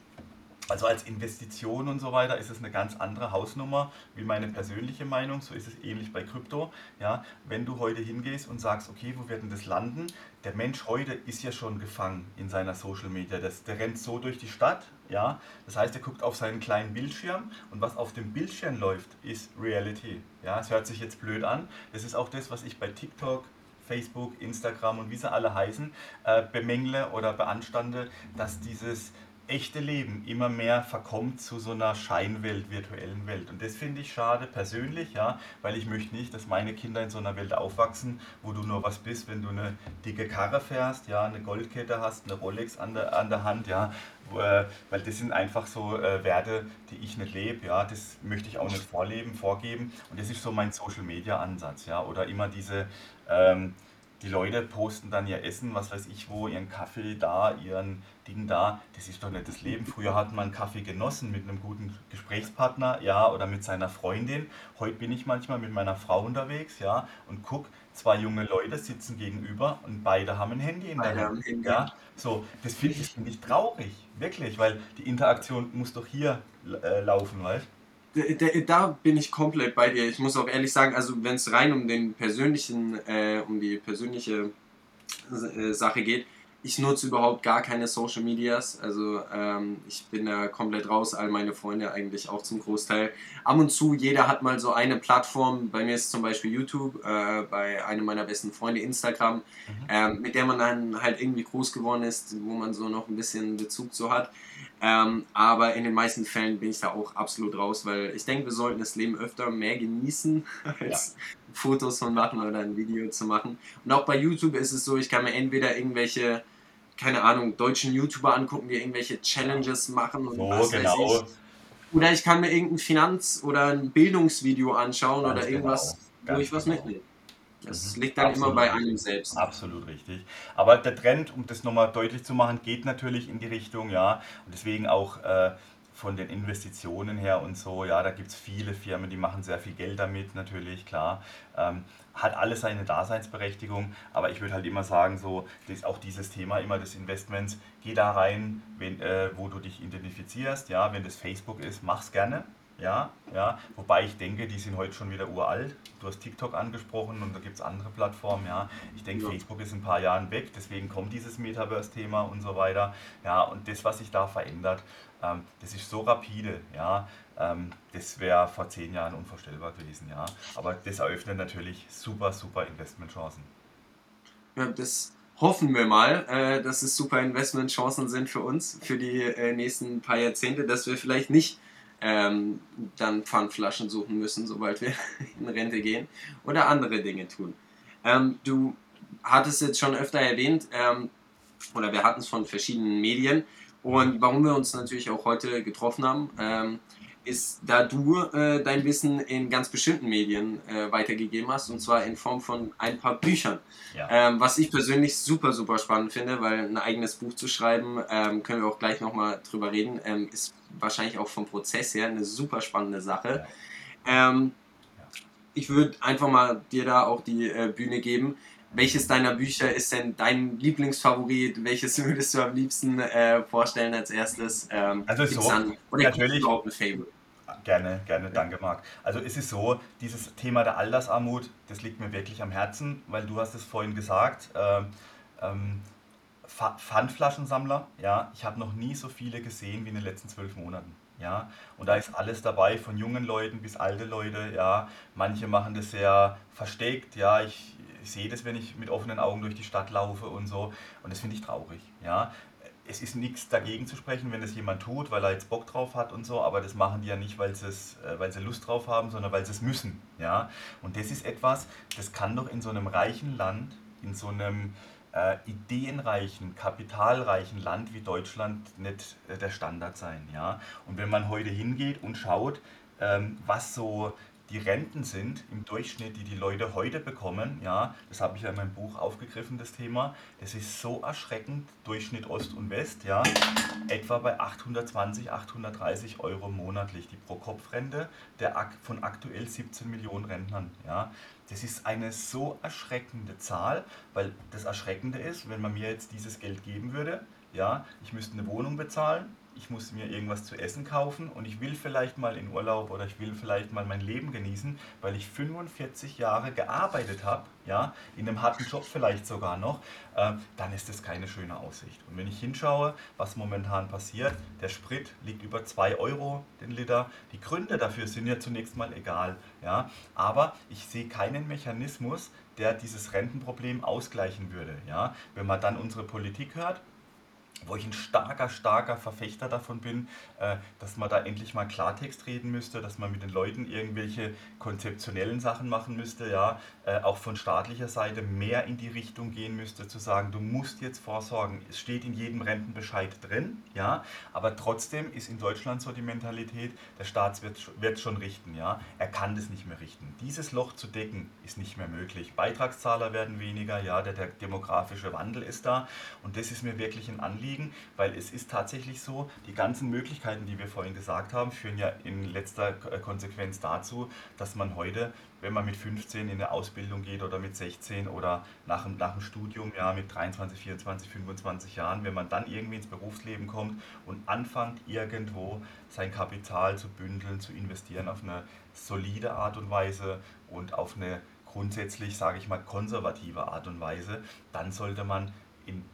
also als Investition und so weiter ist es eine ganz andere Hausnummer wie meine persönliche Meinung. So ist es ähnlich bei Krypto. Ja, wenn du heute hingehst und sagst, okay, wo wird denn das landen? Der Mensch heute ist ja schon gefangen in seiner Social Media. Das, der rennt so durch die Stadt. Ja, das heißt, er guckt auf seinen kleinen Bildschirm und was auf dem Bildschirm läuft, ist Reality. Ja, es hört sich jetzt blöd an. Das ist auch das, was ich bei TikTok Facebook, Instagram und wie sie alle heißen, äh, bemängle oder beanstande, dass dieses echte Leben immer mehr verkommt zu so einer Scheinwelt, virtuellen Welt. Und das finde ich schade persönlich, ja, weil ich möchte nicht, dass meine Kinder in so einer Welt aufwachsen, wo du nur was bist, wenn du eine dicke Karre fährst, ja, eine Goldkette hast, eine Rolex an der, an der Hand, ja, äh, weil das sind einfach so äh, Werte, die ich nicht lebe, ja, das möchte ich auch nicht vorleben, vorgeben. Und das ist so mein Social Media Ansatz, ja, oder immer diese ähm, die Leute posten dann ihr Essen, was weiß ich wo, ihren Kaffee da, ihren Ding da. Das ist doch nicht das Leben. Früher hat man Kaffee genossen mit einem guten Gesprächspartner, ja, oder mit seiner Freundin. Heute bin ich manchmal mit meiner Frau unterwegs, ja, und guck, zwei junge Leute sitzen gegenüber und beide haben ein Handy in der Hand. Ja, so, das finde ich, find ich traurig, wirklich, weil die Interaktion muss doch hier äh, laufen, weißt Da, da, bin ich komplett bei dir. Ich muss auch ehrlich sagen, also wenn es rein um den persönlichen, äh, um die persönliche äh, Sache geht. Ich nutze überhaupt gar keine Social Medias. Also ähm, ich bin da komplett raus, all meine Freunde eigentlich auch zum Großteil. Ab und zu, jeder hat mal so eine Plattform. Bei mir ist zum Beispiel YouTube, äh, bei einem meiner besten Freunde Instagram, mhm. ähm, mit der man dann halt irgendwie groß geworden ist, wo man so noch ein bisschen Bezug zu hat. Ähm, aber in den meisten Fällen bin ich da auch absolut raus, weil ich denke, wir sollten das Leben öfter mehr genießen, als ja. Fotos von machen oder ein Video zu machen. Und auch bei YouTube ist es so, ich kann mir entweder irgendwelche, keine Ahnung, deutschen YouTuber angucken, die irgendwelche Challenges machen und so, was genau. weiß ich. Oder ich kann mir irgendein Finanz- oder ein Bildungsvideo anschauen Ganz oder irgendwas, genau. wo ich was genau. mitnehme. Das mhm. liegt dann Absolut immer bei einem selbst. Absolut richtig. Aber der Trend, um das nochmal deutlich zu machen, geht natürlich in die Richtung, ja. Und deswegen auch äh, von den Investitionen her und so, ja, da gibt es viele Firmen, die machen sehr viel Geld damit, natürlich, klar. Ähm, hat alles seine Daseinsberechtigung, aber ich würde halt immer sagen, so, das, auch dieses Thema immer des Investments, geh da rein, wenn, äh, wo du dich identifizierst, ja, wenn das Facebook ist, mach's gerne, ja, ja. Wobei ich denke, die sind heute schon wieder uralt. Du hast TikTok angesprochen und da gibt es andere Plattformen, ja. Ich denke, ja. Facebook ist ein paar Jahren weg, deswegen kommt dieses Metaverse-Thema und so weiter. Ja, und das, was sich da verändert, ähm, das ist so rapide, ja. Ähm, das wäre vor zehn Jahren unvorstellbar gewesen, ja. Aber das eröffnet natürlich super, super Investmentchancen. Ja, das hoffen wir mal, äh, dass es super Investmentchancen sind für uns, für die äh, nächsten paar Jahrzehnte, dass wir vielleicht nicht ähm, dann Pfandflaschen suchen müssen, sobald wir in Rente gehen oder andere Dinge tun. Ähm, du hattest jetzt schon öfter erwähnt, ähm, oder wir hatten es von verschiedenen Medien und warum wir uns natürlich auch heute getroffen haben, ähm, ist, da du äh, dein Wissen in ganz bestimmten Medien äh, weitergegeben hast, und zwar in Form von ein paar Büchern. Ja. Ähm, was ich persönlich super, super spannend finde, weil ein eigenes Buch zu schreiben, ähm, können wir auch gleich nochmal drüber reden, ähm, ist wahrscheinlich auch vom Prozess her eine super spannende Sache. Ja. Ähm, ich würde einfach mal dir da auch die äh, Bühne geben. Welches deiner Bücher ist denn dein Lieblingsfavorit? Welches würdest du am liebsten äh, vorstellen als erstes? Ähm, also so, dann, oder natürlich überhaupt ein Favorite? Gerne, gerne, danke Marc. Also es ist so, dieses Thema der Altersarmut, das liegt mir wirklich am Herzen, weil du hast es vorhin gesagt, äh, ähm, Pfandflaschensammler, ja, ich habe noch nie so viele gesehen wie in den letzten zwölf Monaten. Ja, und da ist alles dabei, von jungen Leuten bis alte Leute, ja. Manche machen das sehr versteckt, ja. Ich, ich sehe das, wenn ich mit offenen Augen durch die Stadt laufe und so. Und das finde ich traurig. Ja? Es ist nichts dagegen zu sprechen, wenn das jemand tut, weil er jetzt Bock drauf hat und so, aber das machen die ja nicht, weil, äh, weil sie Lust drauf haben, sondern weil sie es müssen. Ja? Und das ist etwas, das kann doch in so einem reichen Land, in so einem äh, ideenreichen, kapitalreichen Land wie Deutschland nicht äh, der Standard sein. Ja? Und wenn man heute hingeht und schaut, ähm, was so die Renten sind im Durchschnitt, die die Leute heute bekommen, ja, das habe ich ja in meinem Buch aufgegriffen, das Thema, das ist so erschreckend, Durchschnitt Ost und West, ja, etwa bei 820, 830 Euro monatlich, die Pro-Kopf-Rente von aktuell 17 Millionen Rentnern, ja. Das ist eine so erschreckende Zahl, weil das Erschreckende ist, wenn man mir jetzt dieses Geld geben würde, ja, ich müsste eine Wohnung bezahlen, ich muss mir irgendwas zu essen kaufen und ich will vielleicht mal in Urlaub oder ich will vielleicht mal mein Leben genießen, weil ich 45 Jahre gearbeitet habe, ja, in einem harten Job vielleicht sogar noch, äh, dann ist das keine schöne Aussicht. Und wenn ich hinschaue, was momentan passiert, der Sprit liegt über 2 Euro den Liter. Die Gründe dafür sind ja zunächst mal egal, ja, aber ich sehe keinen Mechanismus, der dieses Rentenproblem ausgleichen würde. Ja. Wenn man dann unsere Politik hört, wo ich ein starker, starker Verfechter davon bin, äh, dass man da endlich mal Klartext reden müsste, dass man mit den Leuten irgendwelche konzeptionellen Sachen machen müsste, ja, äh, auch von staatlicher Seite mehr in die Richtung gehen müsste, zu sagen, du musst jetzt vorsorgen. Es steht in jedem Rentenbescheid drin, ja, aber trotzdem ist in Deutschland so die Mentalität, der Staat wird, wird schon richten, ja, er kann das nicht mehr richten. Dieses Loch zu decken ist nicht mehr möglich. Beitragszahler werden weniger, ja, der, der demografische Wandel ist da und das ist mir wirklich ein Anliegen liegen, weil es ist tatsächlich so, die ganzen Möglichkeiten, die wir vorhin gesagt haben, führen ja in letzter äh, Konsequenz dazu, dass man heute, wenn man mit 15 in eine Ausbildung geht oder mit 16 oder nach, nach dem Studium, ja, mit 23, 24, 25 Jahren, wenn man dann irgendwie ins Berufsleben kommt und anfängt, irgendwo sein Kapital zu bündeln, zu investieren auf eine solide Art und Weise und auf eine grundsätzlich, sage ich mal, konservative Art und Weise, dann sollte man in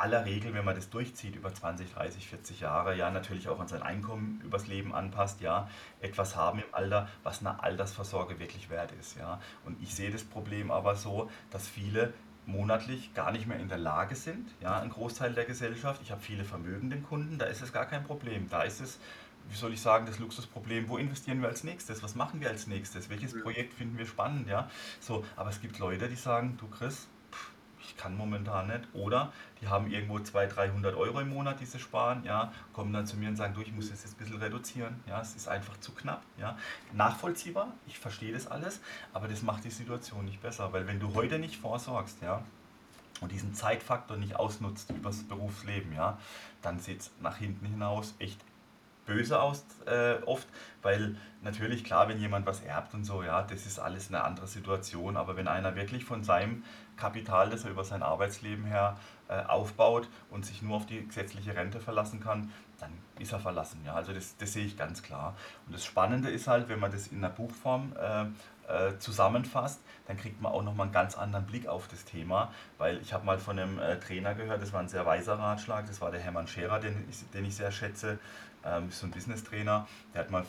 aller Regel, wenn man das durchzieht über 20, 30, 40 Jahre, ja, natürlich auch an sein Einkommen übers Leben anpasst, ja, etwas haben im Alter, was eine Altersvorsorge wirklich wert ist, ja. Und ich sehe das Problem aber so, dass viele monatlich gar nicht mehr in der Lage sind, ja, ein Großteil der Gesellschaft. Ich habe viele vermögende Kunden, da ist es gar kein Problem. Da ist es, wie soll ich sagen, das Luxusproblem, wo investieren wir als nächstes? Was machen wir als nächstes? Welches Projekt finden wir spannend, ja? So, aber es gibt Leute, die sagen, du Chris, ich kann momentan nicht. Oder die haben irgendwo 200, 300 Euro im Monat, die sie sparen, ja, kommen dann zu mir und sagen, du, ich muss das jetzt ein bisschen reduzieren, ja, es ist einfach zu knapp, ja. Nachvollziehbar, ich verstehe das alles, aber das macht die Situation nicht besser, weil wenn du heute nicht vorsorgst, ja, und diesen Zeitfaktor nicht ausnutzt übers Berufsleben, ja, dann sieht es nach hinten hinaus echt böse aus äh, oft, weil natürlich klar, wenn jemand was erbt und so, ja, das ist alles eine andere Situation, aber wenn einer wirklich von seinem Kapital, das er über sein Arbeitsleben her äh, aufbaut und sich nur auf die gesetzliche Rente verlassen kann, dann ist er verlassen. Ja? Also das, das sehe ich ganz klar. Und das Spannende ist halt, wenn man das in einer Buchform äh, äh, zusammenfasst, dann kriegt man auch nochmal einen ganz anderen Blick auf das Thema, weil ich habe mal von einem äh, Trainer gehört, das war ein sehr weiser Ratschlag, das war der Hermann Scherer, den ich, den ich sehr schätze, ähm, so ein Business-Trainer, der hat mal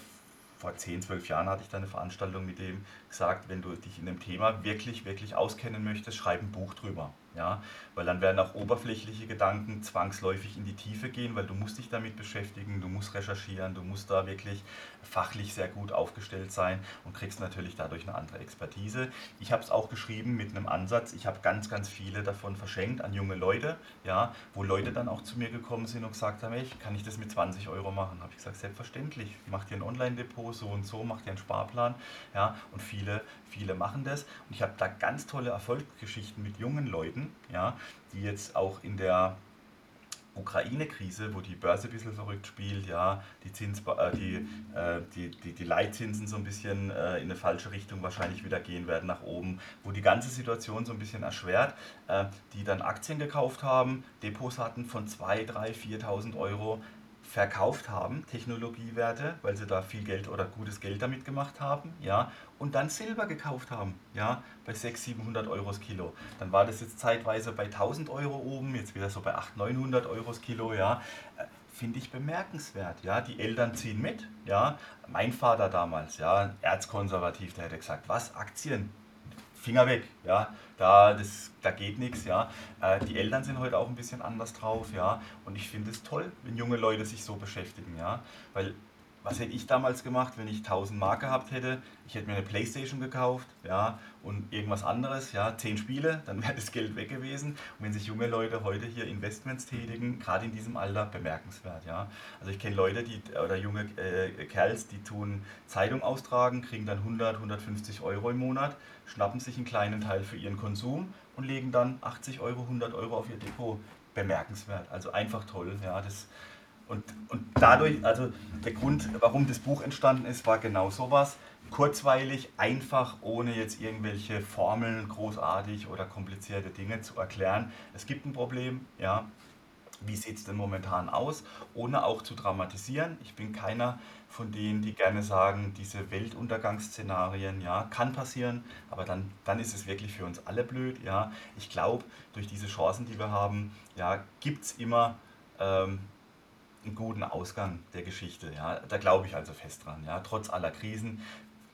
vor 10, 12 Jahren hatte ich da eine Veranstaltung mit dem gesagt, wenn du dich in dem Thema wirklich, wirklich auskennen möchtest, schreib ein Buch drüber. Ja? Weil dann werden auch oberflächliche Gedanken zwangsläufig in die Tiefe gehen, weil du musst dich damit beschäftigen, du musst recherchieren, du musst da wirklich fachlich sehr gut aufgestellt sein und kriegst natürlich dadurch eine andere Expertise. Ich habe es auch geschrieben mit einem Ansatz, ich habe ganz, ganz viele davon verschenkt an junge Leute, ja, wo Leute dann auch zu mir gekommen sind und gesagt haben, ich kann ich das mit 20 Euro machen? Habe ich gesagt, selbstverständlich, mach dir ein Online-Depot, so und so, mach dir einen Sparplan, ja, und viele, viele machen das und ich habe da ganz tolle Erfolgsgeschichten mit jungen Leuten, ja, die jetzt auch in der Ukraine-Krise, wo die Börse ein bisschen verrückt spielt, ja, die, Zins, äh, die, äh, die, die, die Leitzinsen so ein bisschen äh, in eine falsche Richtung wahrscheinlich wieder gehen werden nach oben, wo die ganze Situation so ein bisschen erschwert, äh, die dann Aktien gekauft haben, Depots hatten von 2.000, 3.000, 4.000 Euro, verkauft haben, Technologiewerte, weil sie da viel Geld oder gutes Geld damit gemacht haben, ja, und dann Silber gekauft haben, ja, bei 600, 700 Euro das Kilo. Dann war das jetzt zeitweise bei 1000 Euro oben, jetzt wieder so bei 800, 900 Euro das Kilo, ja. Äh, finde ich bemerkenswert, ja. Die Eltern ziehen mit, ja. Mein Vater damals, ja, erzkonservativ, der hätte gesagt, was, Aktien, Finger weg, ja, da, das, da geht nichts, ja. Äh, die Eltern sind heute auch ein bisschen anders drauf, ja, und ich finde es toll, wenn junge Leute sich so beschäftigen, ja, weil was hätte ich damals gemacht, wenn ich 1000 Mark gehabt hätte? Ich hätte mir eine Playstation gekauft, ja, und irgendwas anderes, ja, 10 Spiele, dann wäre das Geld weg gewesen. Und wenn sich junge Leute heute hier Investments tätigen, gerade in diesem Alter, bemerkenswert, ja. Also ich kenne Leute, die, oder junge äh, Kerls, die tun Zeitung austragen, kriegen dann 100, 150 Euro im Monat, schnappen sich einen kleinen Teil für ihren Konsum und legen dann 80 Euro, 100 Euro auf ihr Depot. Bemerkenswert, also einfach toll, ja, das und, und dadurch, also der Grund, warum das Buch entstanden ist, war genau sowas. Kurzweilig, einfach, ohne jetzt irgendwelche Formeln großartig oder komplizierte Dinge zu erklären. Es gibt ein Problem, ja. Wie sieht es denn momentan aus? Ohne auch zu dramatisieren. Ich bin keiner von denen, die gerne sagen, diese Weltuntergangsszenarien, ja, kann passieren, aber dann, dann ist es wirklich für uns alle blöd, ja. Ich glaube, durch diese Chancen, die wir haben, ja, gibt es immer ähm, einen guten Ausgang der Geschichte. Ja? Da glaube ich also fest dran. Ja? Trotz aller Krisen,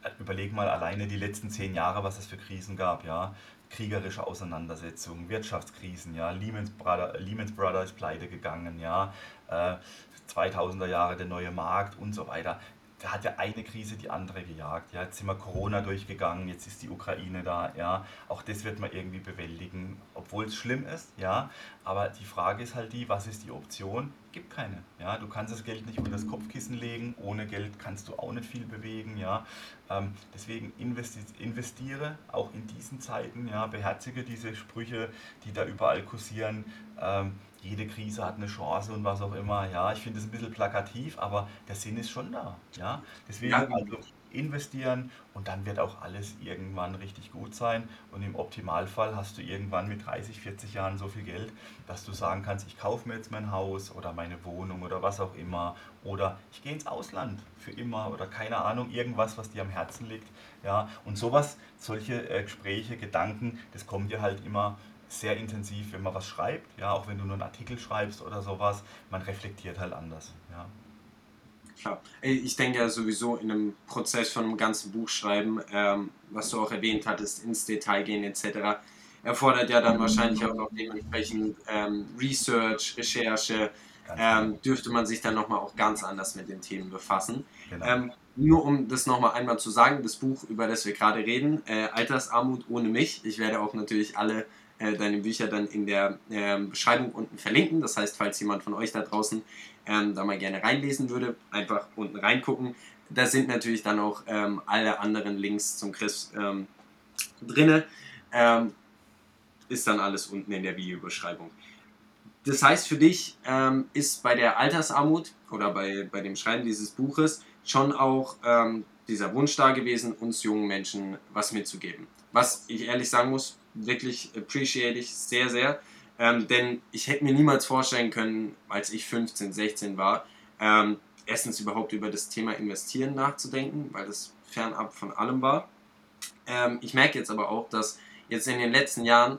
äh, überleg mal alleine die letzten zehn Jahre, was es für Krisen gab. Ja? Kriegerische Auseinandersetzungen, Wirtschaftskrisen, ja? Lehman, Brothers, Lehman Brothers pleite gegangen, ja? Äh, 2000er Jahre der neue Markt und so weiter da hat ja eine Krise die andere gejagt. Ja, jetzt sind wir Corona durchgegangen, jetzt ist die Ukraine da. Ja, auch das wird man irgendwie bewältigen, obwohl es schlimm ist. Ja, aber die Frage ist halt die, was ist die Option? Gibt keine. Ja, du kannst das Geld nicht unter das Kopfkissen legen. Ohne Geld kannst du auch nicht viel bewegen. Ja, ähm, deswegen investi investiere auch in diesen Zeiten. Ja, beherzige diese Sprüche, die da überall kursieren. Ähm, jede Krise hat eine Chance und was auch immer. Ja, ich finde es ein bisschen plakativ, aber der Sinn ist schon da. Ja, deswegen Ja, also investieren und dann wird auch alles irgendwann richtig gut sein. Und im Optimalfall hast du irgendwann mit 30, 40 Jahren so viel Geld, dass du sagen kannst, ich kaufe mir jetzt mein Haus oder meine Wohnung oder was auch immer. Oder ich gehe ins Ausland für immer oder keine Ahnung, irgendwas, was dir am Herzen liegt. Ja, und sowas, solche äh, Gespräche, Gedanken, das kommt dir halt immer sehr intensiv, wenn man was schreibt. Ja, auch wenn du nur einen Artikel schreibst oder sowas, man reflektiert halt anders. Ja, Klar. Ich denke ja sowieso in einem Prozess von einem ganzen Buch schreiben, ähm, was du auch erwähnt hattest, ins Detail gehen etc., erfordert ja dann wahrscheinlich auch noch dementsprechend ähm, Research, Recherche, ganz genau. ähm, dürfte man sich dann nochmal auch ganz anders mit den Themen befassen. Genau. Ähm, nur um das nochmal einmal zu sagen, das Buch, über das wir gerade reden, äh, Altersarmut ohne mich. Ich werde auch natürlich alle äh, deine Bücher dann in der ähm, Beschreibung unten verlinken. Das heißt, falls jemand von euch da draußen ähm, da mal gerne reinlesen würde, einfach unten reingucken. Da sind natürlich dann auch ähm, alle anderen Links zum Chris ähm, drinne. Ähm, ist dann alles unten in der Videobeschreibung. Das heißt, für dich ähm, ist bei der Altersarmut oder bei, bei dem Schreiben dieses Buches schon auch ähm, dieser Wunsch da gewesen, uns jungen Menschen was mitzugeben. Was ich ehrlich sagen muss, wirklich appreciate ich sehr, sehr. Ähm, denn ich hätte mir niemals vorstellen können, als ich 15, 16 war, ähm, erstens überhaupt über das Thema Investieren nachzudenken, weil das fernab von allem war. Ähm, ich merke jetzt aber auch, dass jetzt in den letzten Jahren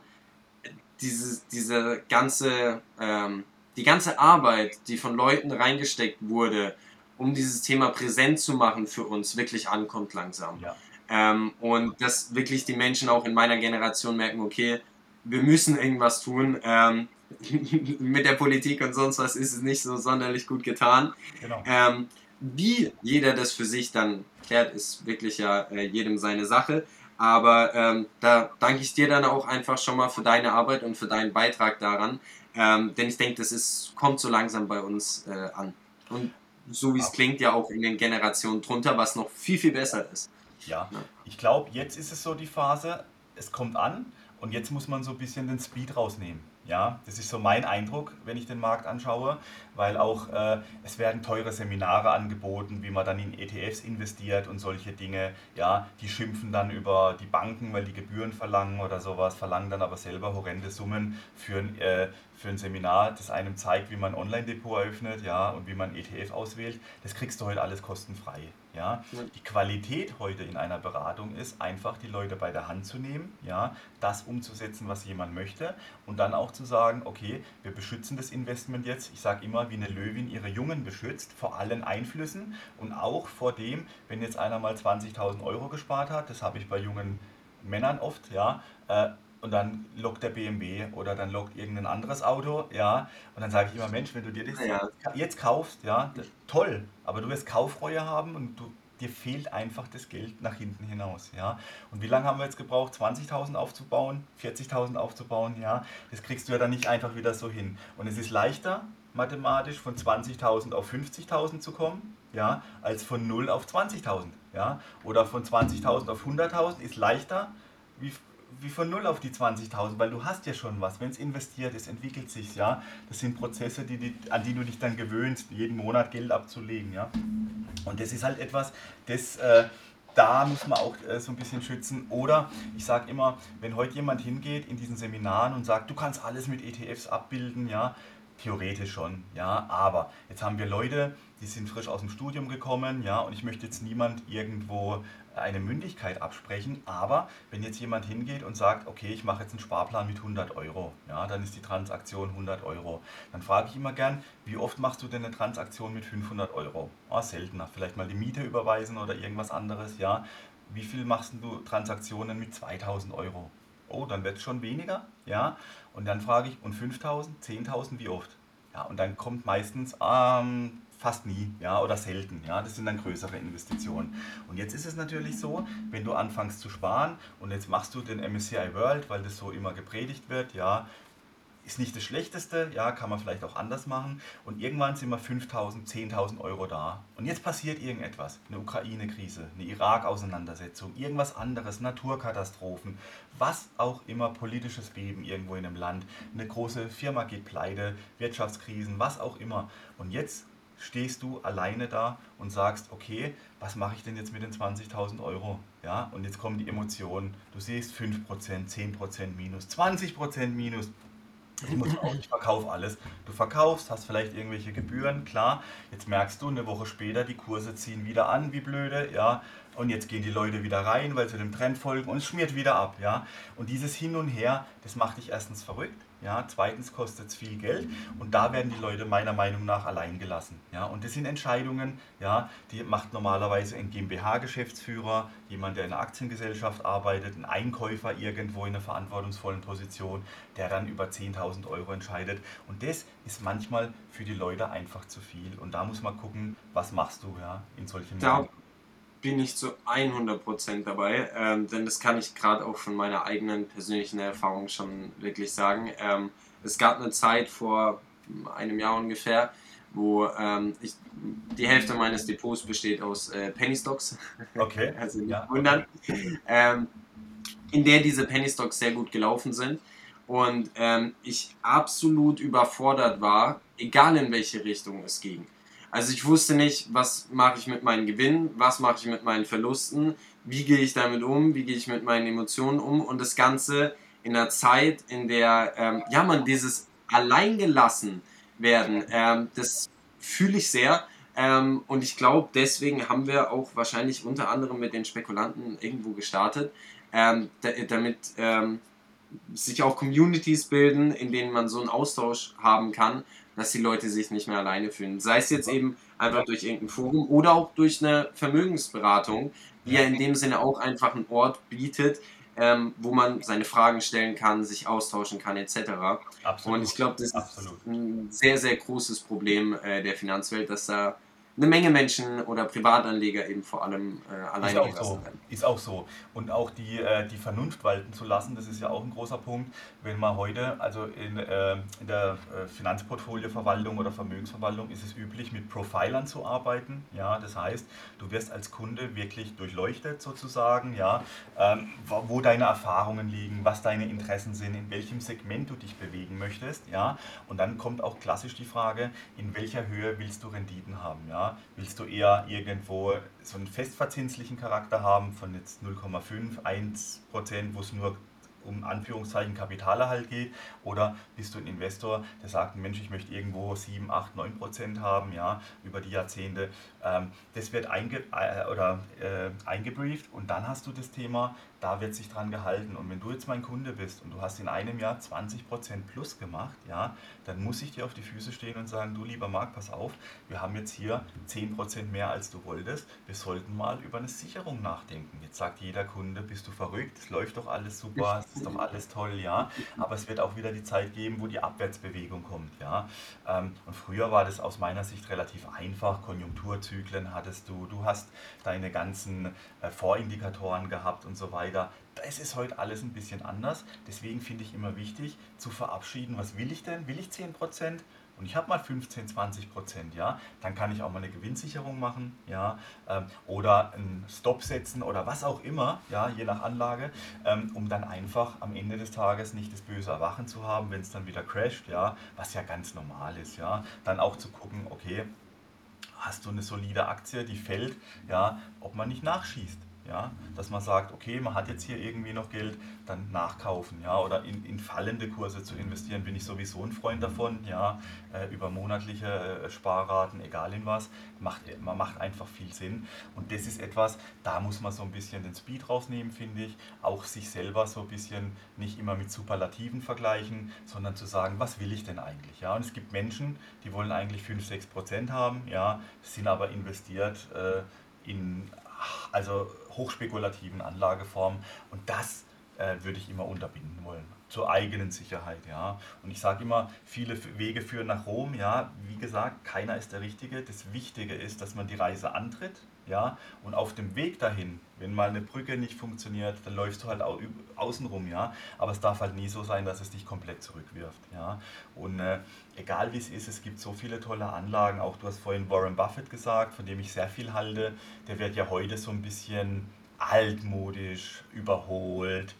diese, diese ganze, ähm, die ganze Arbeit, die von Leuten reingesteckt wurde, um dieses Thema präsent zu machen für uns, wirklich ankommt langsam. Ja, Ähm, und dass wirklich die Menschen auch in meiner Generation merken, okay, wir müssen irgendwas tun. Ähm, mit der Politik und sonst was ist es nicht so sonderlich gut getan. genau. Ähm, wie jeder das für sich dann klärt, ist wirklich ja äh, jedem seine Sache. Aber ähm, da danke ich dir dann auch einfach schon mal für deine Arbeit und für deinen Beitrag daran. Ähm, denn ich denke, das ist, kommt so langsam bei uns äh, an. Und so wie es klingt, ja auch in den Generationen drunter, was noch viel, viel besser ist. Ja, ich glaube, jetzt ist es so die Phase, es kommt an und jetzt muss man so ein bisschen den Speed rausnehmen. Ja, das ist so mein Eindruck, wenn ich den Markt anschaue, weil auch äh, es werden teure Seminare angeboten, wie man dann in ETFs investiert und solche Dinge. Ja, die schimpfen dann über die Banken, weil die Gebühren verlangen oder sowas, verlangen dann aber selber horrende Summen für ein, äh, für ein Seminar, das einem zeigt, wie man ein Online-Depot eröffnet, ja, und wie man ETF auswählt. Das kriegst du heute alles kostenfrei. Ja. Die Qualität heute in einer Beratung ist einfach, die Leute bei der Hand zu nehmen, ja, das umzusetzen, was jemand möchte und dann auch zu sagen, okay, wir beschützen das Investment jetzt. Ich sage immer, wie eine Löwin ihre Jungen beschützt vor allen Einflüssen und auch vor dem, wenn jetzt einer mal 20.000 Euro gespart hat, das habe ich bei jungen Männern oft, ja, äh, und dann lockt der BMW oder dann lockt irgendein anderes Auto, ja, und dann sage ich immer, Mensch, wenn du dir das Ja. jetzt kaufst, ja, das, toll, aber du wirst Kaufreue haben und du, dir fehlt einfach das Geld nach hinten hinaus, ja. Und wie lange haben wir jetzt gebraucht, 20.000 aufzubauen, 40.000 aufzubauen, ja, das kriegst du ja dann nicht einfach wieder so hin. Und es ist leichter, mathematisch von 20.000 auf 50.000 zu kommen, ja, als von 0 auf 20.000, ja, oder von 20.000 auf 100.000 ist leichter, wie, wie von 0 auf die 20.000, weil du hast ja schon was. Wenn es investiert ist, entwickelt sich ja. Das sind Prozesse, die, die, an die du dich dann gewöhnst, jeden Monat Geld abzulegen, ja. Und das ist halt etwas, das äh, da muss man auch äh, so ein bisschen schützen. Oder ich sage immer, wenn heute jemand hingeht in diesen Seminaren und sagt, du kannst alles mit ETFs abbilden, ja, theoretisch schon, ja, aber jetzt haben wir Leute, die sind frisch aus dem Studium gekommen, ja, und ich möchte jetzt niemand irgendwo eine Mündigkeit absprechen, aber wenn jetzt jemand hingeht und sagt, okay, ich mache jetzt einen Sparplan mit 100 Euro, ja, dann ist die Transaktion 100 Euro. Dann frage ich immer gern, wie oft machst du denn eine Transaktion mit 500 Euro? Ah, seltener, vielleicht mal die Miete überweisen oder irgendwas anderes, ja. Wie viel machst du Transaktionen mit 2000 Euro? Oh, dann wird es schon weniger, ja. Und dann frage ich, und 5000, 10.000, wie oft? Ja, und dann kommt meistens ähm, fast nie, ja, oder selten, ja. Das sind dann größere Investitionen. Und jetzt ist es natürlich so, wenn du anfängst zu sparen und jetzt machst du den MSCI World, weil das so immer gepredigt wird, ja, ist nicht das Schlechteste, ja, kann man vielleicht auch anders machen. Und irgendwann sind wir 5.000, 10.000 Euro da. Und jetzt passiert irgendetwas. Eine Ukraine-Krise, eine Irak-Auseinandersetzung, irgendwas anderes, Naturkatastrophen, was auch immer, politisches Beben irgendwo in einem Land, eine große Firma geht pleite, Wirtschaftskrisen, was auch immer. Und jetzt stehst du alleine da und sagst, okay, was mache ich denn jetzt mit den 20.000 Euro? Ja, und jetzt kommen die Emotionen. Du siehst 5%, 10% Minus, 20% Minus. Ich muss auch, ich verkaufe alles. Du verkaufst, hast vielleicht irgendwelche Gebühren, klar. Jetzt merkst du eine Woche später, die Kurse ziehen wieder an, wie blöde, ja. Und jetzt gehen die Leute wieder rein, weil sie dem Trend folgen und es schmiert wieder ab, ja. Und dieses Hin und Her, das macht dich erstens verrückt, ja, zweitens kostet es viel Geld und da werden die Leute meiner Meinung nach allein gelassen. Ja, und das sind Entscheidungen, ja, die macht normalerweise ein GmbH-Geschäftsführer, jemand, der in einer Aktiengesellschaft arbeitet, ein Einkäufer irgendwo in einer verantwortungsvollen Position, der dann über 10.000 Euro entscheidet. Und das ist manchmal für die Leute einfach zu viel. Und da muss man gucken, was machst du ja, in solchen da bin ich zu 100% dabei, ähm, denn das kann ich gerade auch von meiner eigenen persönlichen Erfahrung schon wirklich sagen. Ähm, es gab eine Zeit vor einem Jahr ungefähr, wo ähm, ich, die Hälfte meines Depots besteht aus äh, Penny Stocks. Okay. also nicht ja. wundern. Ähm, in der diese Penny Stocks sehr gut gelaufen sind und ähm, ich absolut überfordert war, egal in welche Richtung es ging. Also ich wusste nicht, was mache ich mit meinen Gewinnen, was mache ich mit meinen Verlusten, wie gehe ich damit um, wie gehe ich mit meinen Emotionen um und das Ganze in einer Zeit, in der, ähm, ja man, dieses alleingelassen werden, ähm, das fühle ich sehr. Ähm, und ich glaube, deswegen haben wir auch wahrscheinlich unter anderem mit den Spekulanten irgendwo gestartet, ähm, damit ähm, sich auch Communities bilden, in denen man so einen Austausch haben kann dass die Leute sich nicht mehr alleine fühlen. Sei es jetzt eben einfach durch irgendein Forum oder auch durch eine Vermögensberatung, die ja in dem Sinne auch einfach einen Ort bietet, ähm, wo man seine Fragen stellen kann, sich austauschen kann etc. Absolut. Und ich glaube, das Absolut. ist ein sehr, sehr großes Problem äh, der Finanzwelt, dass da eine Menge Menschen oder Privatanleger eben vor allem äh, alleine ist auch so. werden. Ist auch so. Und auch die, äh, die Vernunft walten zu lassen, das ist ja auch ein großer Punkt. Wenn man heute, also in, äh, in der äh, Finanzportfolioverwaltung oder Vermögensverwaltung ist es üblich, mit Profilern zu arbeiten. Ja, das heißt, du wirst als Kunde wirklich durchleuchtet sozusagen, ja, ähm, wo deine Erfahrungen liegen, was deine Interessen sind, in welchem Segment du dich bewegen möchtest. Ja, und dann kommt auch klassisch die Frage, in welcher Höhe willst du Renditen haben. Ja, Willst du eher irgendwo so einen festverzinslichen Charakter haben von jetzt 0,5, 1 Prozent, wo es nur um Anführungszeichen Kapitalerhalt geht? Oder bist du ein Investor, der sagt, Mensch, ich möchte irgendwo 7, 8, 9 Prozent haben, ja, über die Jahrzehnte. Ähm, das wird einge äh, oder, äh, eingebrieft und dann hast du das Thema, da wird sich dran gehalten. Und wenn du jetzt mein Kunde bist und du hast in einem Jahr 20% plus gemacht, ja, dann muss ich dir auf die Füße stehen und sagen, du lieber Marc, pass auf, wir haben jetzt hier 10% mehr als du wolltest, wir sollten mal über eine Sicherung nachdenken. Jetzt sagt jeder Kunde, bist du verrückt, es läuft doch alles super, es ist doch alles toll, ja, aber es wird auch wieder die Zeit geben, wo die Abwärtsbewegung kommt, ja. Ähm, und früher war das aus meiner Sicht relativ einfach, Konjunkturzyklen hattest du, du hast deine ganzen äh, Vorindikatoren gehabt und so weiter weiter. Das ist heute alles ein bisschen anders. Deswegen finde ich immer wichtig zu verabschieden, was will ich denn? Will ich 10%? Und ich habe mal 15, 20 Prozent, ja, dann kann ich auch mal eine Gewinnsicherung machen, ja, ähm, oder einen Stop setzen oder was auch immer, ja, je nach Anlage, ähm, um dann einfach am Ende des Tages nicht das böse Erwachen zu haben, wenn es dann wieder crasht, ja, was ja ganz normal ist, ja, dann auch zu gucken, okay, hast du eine solide Aktie, die fällt, ja, ob man nicht nachschießt. Ja, dass man sagt, okay, man hat jetzt hier irgendwie noch Geld, dann nachkaufen, ja, oder in, in fallende Kurse zu investieren, bin ich sowieso ein Freund davon, ja, äh, über monatliche äh, Sparraten, egal in was, macht, man macht einfach viel Sinn. Und das ist etwas, da muss man so ein bisschen den Speed rausnehmen, finde ich, auch sich selber so ein bisschen nicht immer mit Superlativen vergleichen, sondern zu sagen, was will ich denn eigentlich, ja, und es gibt Menschen, die wollen eigentlich 5, 6 Prozent haben, ja, sind aber investiert äh, in also hochspekulativen Anlageformen. Und das äh, würde ich immer unterbinden wollen. Zur eigenen Sicherheit, ja. Und ich sage immer, viele Wege führen nach Rom, ja. Wie gesagt, keiner ist der Richtige. Das Wichtige ist, dass man die Reise antritt, ja, und auf dem Weg dahin, wenn mal eine Brücke nicht funktioniert, dann läufst du halt au außenrum, ja, aber es darf halt nie so sein, dass es dich komplett zurückwirft, ja, und äh, egal wie es ist, es gibt so viele tolle Anlagen, auch du hast vorhin Warren Buffett gesagt, von dem ich sehr viel halte, der wird ja heute so ein bisschen altmodisch, überholt,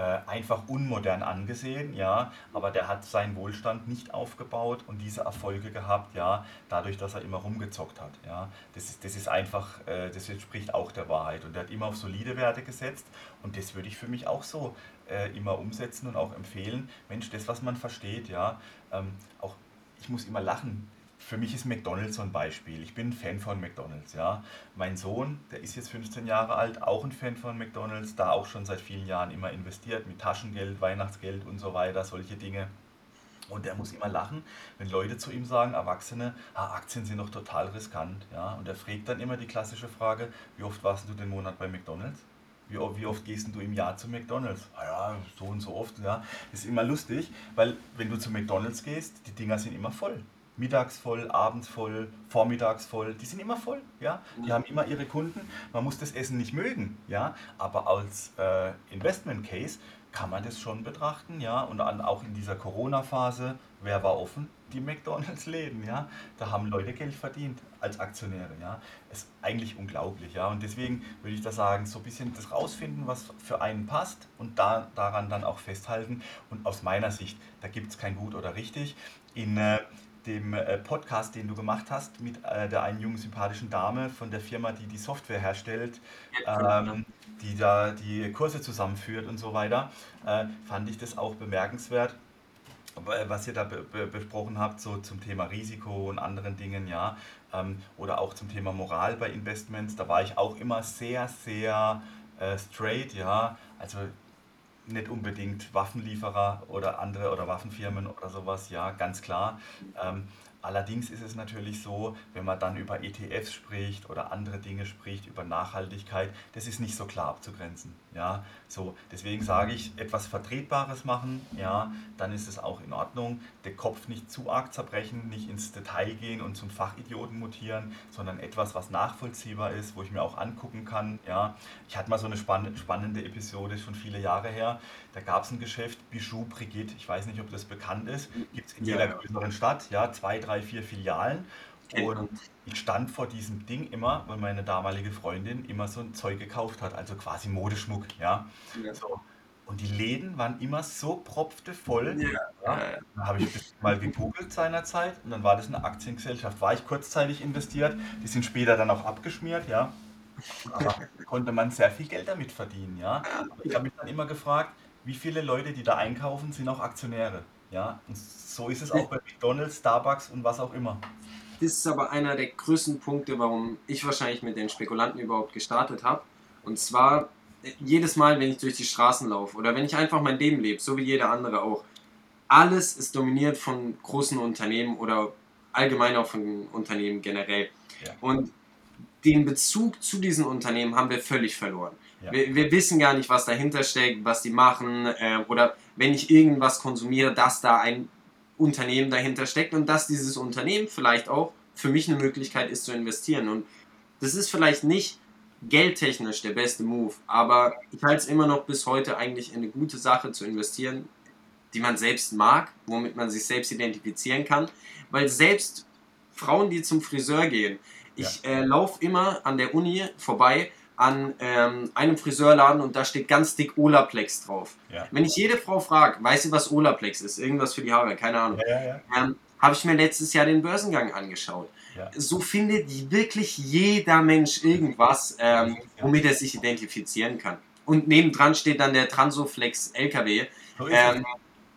einfach unmodern angesehen, ja, aber der hat seinen Wohlstand nicht aufgebaut und diese Erfolge gehabt, ja, dadurch, dass er immer rumgezockt hat, ja. Das ist, das ist einfach, äh, das entspricht auch der Wahrheit und er hat immer auf solide Werte gesetzt und das würde ich für mich auch so äh, immer umsetzen und auch empfehlen. Mensch, das, was man versteht, ja, ähm, auch ich muss immer lachen, für mich ist McDonald's so ein Beispiel. Ich bin ein Fan von McDonald's, ja. Mein Sohn, der ist jetzt 15 Jahre alt, auch ein Fan von McDonald's, da auch schon seit vielen Jahren immer investiert mit Taschengeld, Weihnachtsgeld und so weiter, solche Dinge. Und er muss immer lachen, wenn Leute zu ihm sagen, Erwachsene, ah, Aktien sind doch total riskant, ja. Und er fragt dann immer die klassische Frage, wie oft warst du den Monat bei McDonald's? Wie, wie oft gehst du im Jahr zu McDonalds? Ah ja, so und so oft, ja. Das ist immer lustig, weil wenn du zu McDonalds gehst, die Dinger sind immer voll mittags voll, abends voll, vormittags voll. Die sind immer voll, ja. Die haben immer ihre Kunden. Man muss das Essen nicht mögen, ja. Aber als äh, Investment Case kann man das schon betrachten, ja. Und dann auch in dieser Corona-Phase, wer war offen? Die McDonalds-Läden, ja. Da haben Leute Geld verdient als Aktionäre, ja. Ist eigentlich unglaublich, ja. Und deswegen würde ich da sagen, so ein bisschen das rausfinden, was für einen passt und da, daran dann auch festhalten. Und aus meiner Sicht, da gibt es kein Gut oder richtig. In äh, dem äh, Podcast, den du gemacht hast mit äh, der einen jungen sympathischen Dame von der Firma, die die Software herstellt, ähm, die da die Kurse zusammenführt und so weiter, äh, fand ich das auch bemerkenswert, was ihr da be be besprochen habt, so zum Thema Risiko und anderen Dingen, ja, ähm, oder auch zum Thema Moral bei Investments. Da war ich auch immer sehr, sehr äh, straight, ja. Also nicht unbedingt Waffenlieferer oder andere oder Waffenfirmen oder sowas, ja, ganz klar. Ähm, Allerdings ist es natürlich so, wenn man dann über ETFs spricht oder andere Dinge spricht, über Nachhaltigkeit, das ist nicht so klar abzugrenzen. Ja, so, deswegen sage ich, etwas Vertretbares machen, ja, dann ist es auch in Ordnung. Den Kopf nicht zu arg zerbrechen, nicht ins Detail gehen und zum Fachidioten mutieren, sondern etwas, was nachvollziehbar ist, wo ich mir auch angucken kann. Ja, ich hatte mal so eine spannende Episode schon viele Jahre her. Da gab es ein Geschäft, Bijou Brigitte, ich weiß nicht, ob das bekannt ist, gibt es in jeder größeren Stadt, ja, zwei, drei, vier Filialen. Und ich stand vor diesem Ding immer, weil meine damalige Freundin immer so ein Zeug gekauft hat, also quasi Modeschmuck, ja. ja. So. Und die Läden waren immer so propftevoll. Ja. Ja. Dann habe ich mal gegoogelt seinerzeit und dann war das eine Aktiengesellschaft. War ich kurzzeitig investiert, die sind später dann auch abgeschmiert, ja. Aber konnte man sehr viel Geld damit verdienen, ja. Aber ich habe mich dann immer gefragt, wie viele Leute, die da einkaufen, sind auch Aktionäre. Ja, und so ist es auch bei McDonalds, Starbucks und was auch immer. Ist aber einer der größten Punkte, warum ich wahrscheinlich mit den Spekulanten überhaupt gestartet habe. Und zwar jedes Mal, wenn ich durch die Straßen laufe oder wenn ich einfach mein Leben lebe, so wie jeder andere auch, alles ist dominiert von großen Unternehmen oder allgemein auch von Unternehmen generell. Ja. Und den Bezug zu diesen Unternehmen haben wir völlig verloren. Ja. Wir, wir, wissen gar nicht, was dahinter steckt, was die machen äh, oder wenn ich irgendwas konsumiere, dass da ein Unternehmen dahinter steckt und dass dieses Unternehmen vielleicht auch für mich eine Möglichkeit ist zu investieren. Und das ist vielleicht nicht geldtechnisch der beste Move, aber ich halte es immer noch bis heute eigentlich eine gute Sache zu investieren, die man selbst mag, womit man sich selbst identifizieren kann, weil selbst Frauen, die zum Friseur gehen, ich ja. äh, laufe immer an der Uni vorbei an ähm, einem Friseurladen und da steht ganz dick Olaplex drauf. Ja. Wenn ich jede Frau frage, weiß sie, was Olaplex ist? Irgendwas für die Haare, keine Ahnung. Ja, ähm, Habe ich mir letztes Jahr den Börsengang angeschaut. So findet wirklich jeder Mensch irgendwas, ähm, womit er sich identifizieren kann. Und nebendran steht dann der Transoflex LKW, so ähm,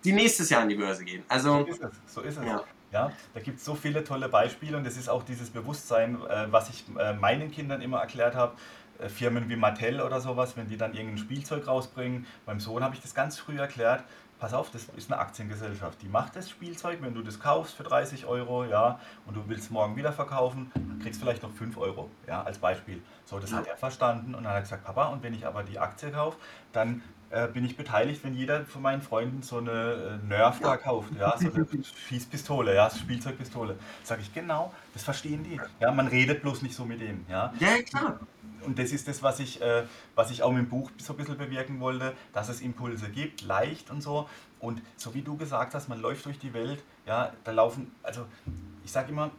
die nächstes Jahr an die Börse gehen. Also, so ist es. So ist es. Ja. Ja, da gibt es so viele tolle Beispiele und das ist auch dieses Bewusstsein, äh, was ich äh, meinen Kindern immer erklärt habe. Äh, Firmen wie Mattel oder sowas, wenn die dann irgendein Spielzeug rausbringen. Beim Sohn habe ich das ganz früh erklärt. Pass auf, das ist eine Aktiengesellschaft. Die macht das Spielzeug, wenn du das kaufst für 30 Euro, ja, und du willst morgen wieder verkaufen, dann kriegst du vielleicht noch 5 Euro, ja, als Beispiel. So, das hat er verstanden und dann hat er gesagt, Papa, und wenn ich aber die Aktie kaufe, dann äh, bin ich beteiligt, wenn jeder von meinen Freunden so eine äh, Nerf da kauft, ja, so eine Schießpistole, ja, Spielzeugpistole. Sage ich, genau, das verstehen die. Ja, man redet bloß nicht so mit denen, ja. Ja, klar. Und das ist das, was ich, äh, was ich auch mit dem Buch so ein bisschen bewirken wollte, dass es Impulse gibt, leicht und so. Und so wie du gesagt hast, man läuft durch die Welt, ja, da laufen, also ich sage immer,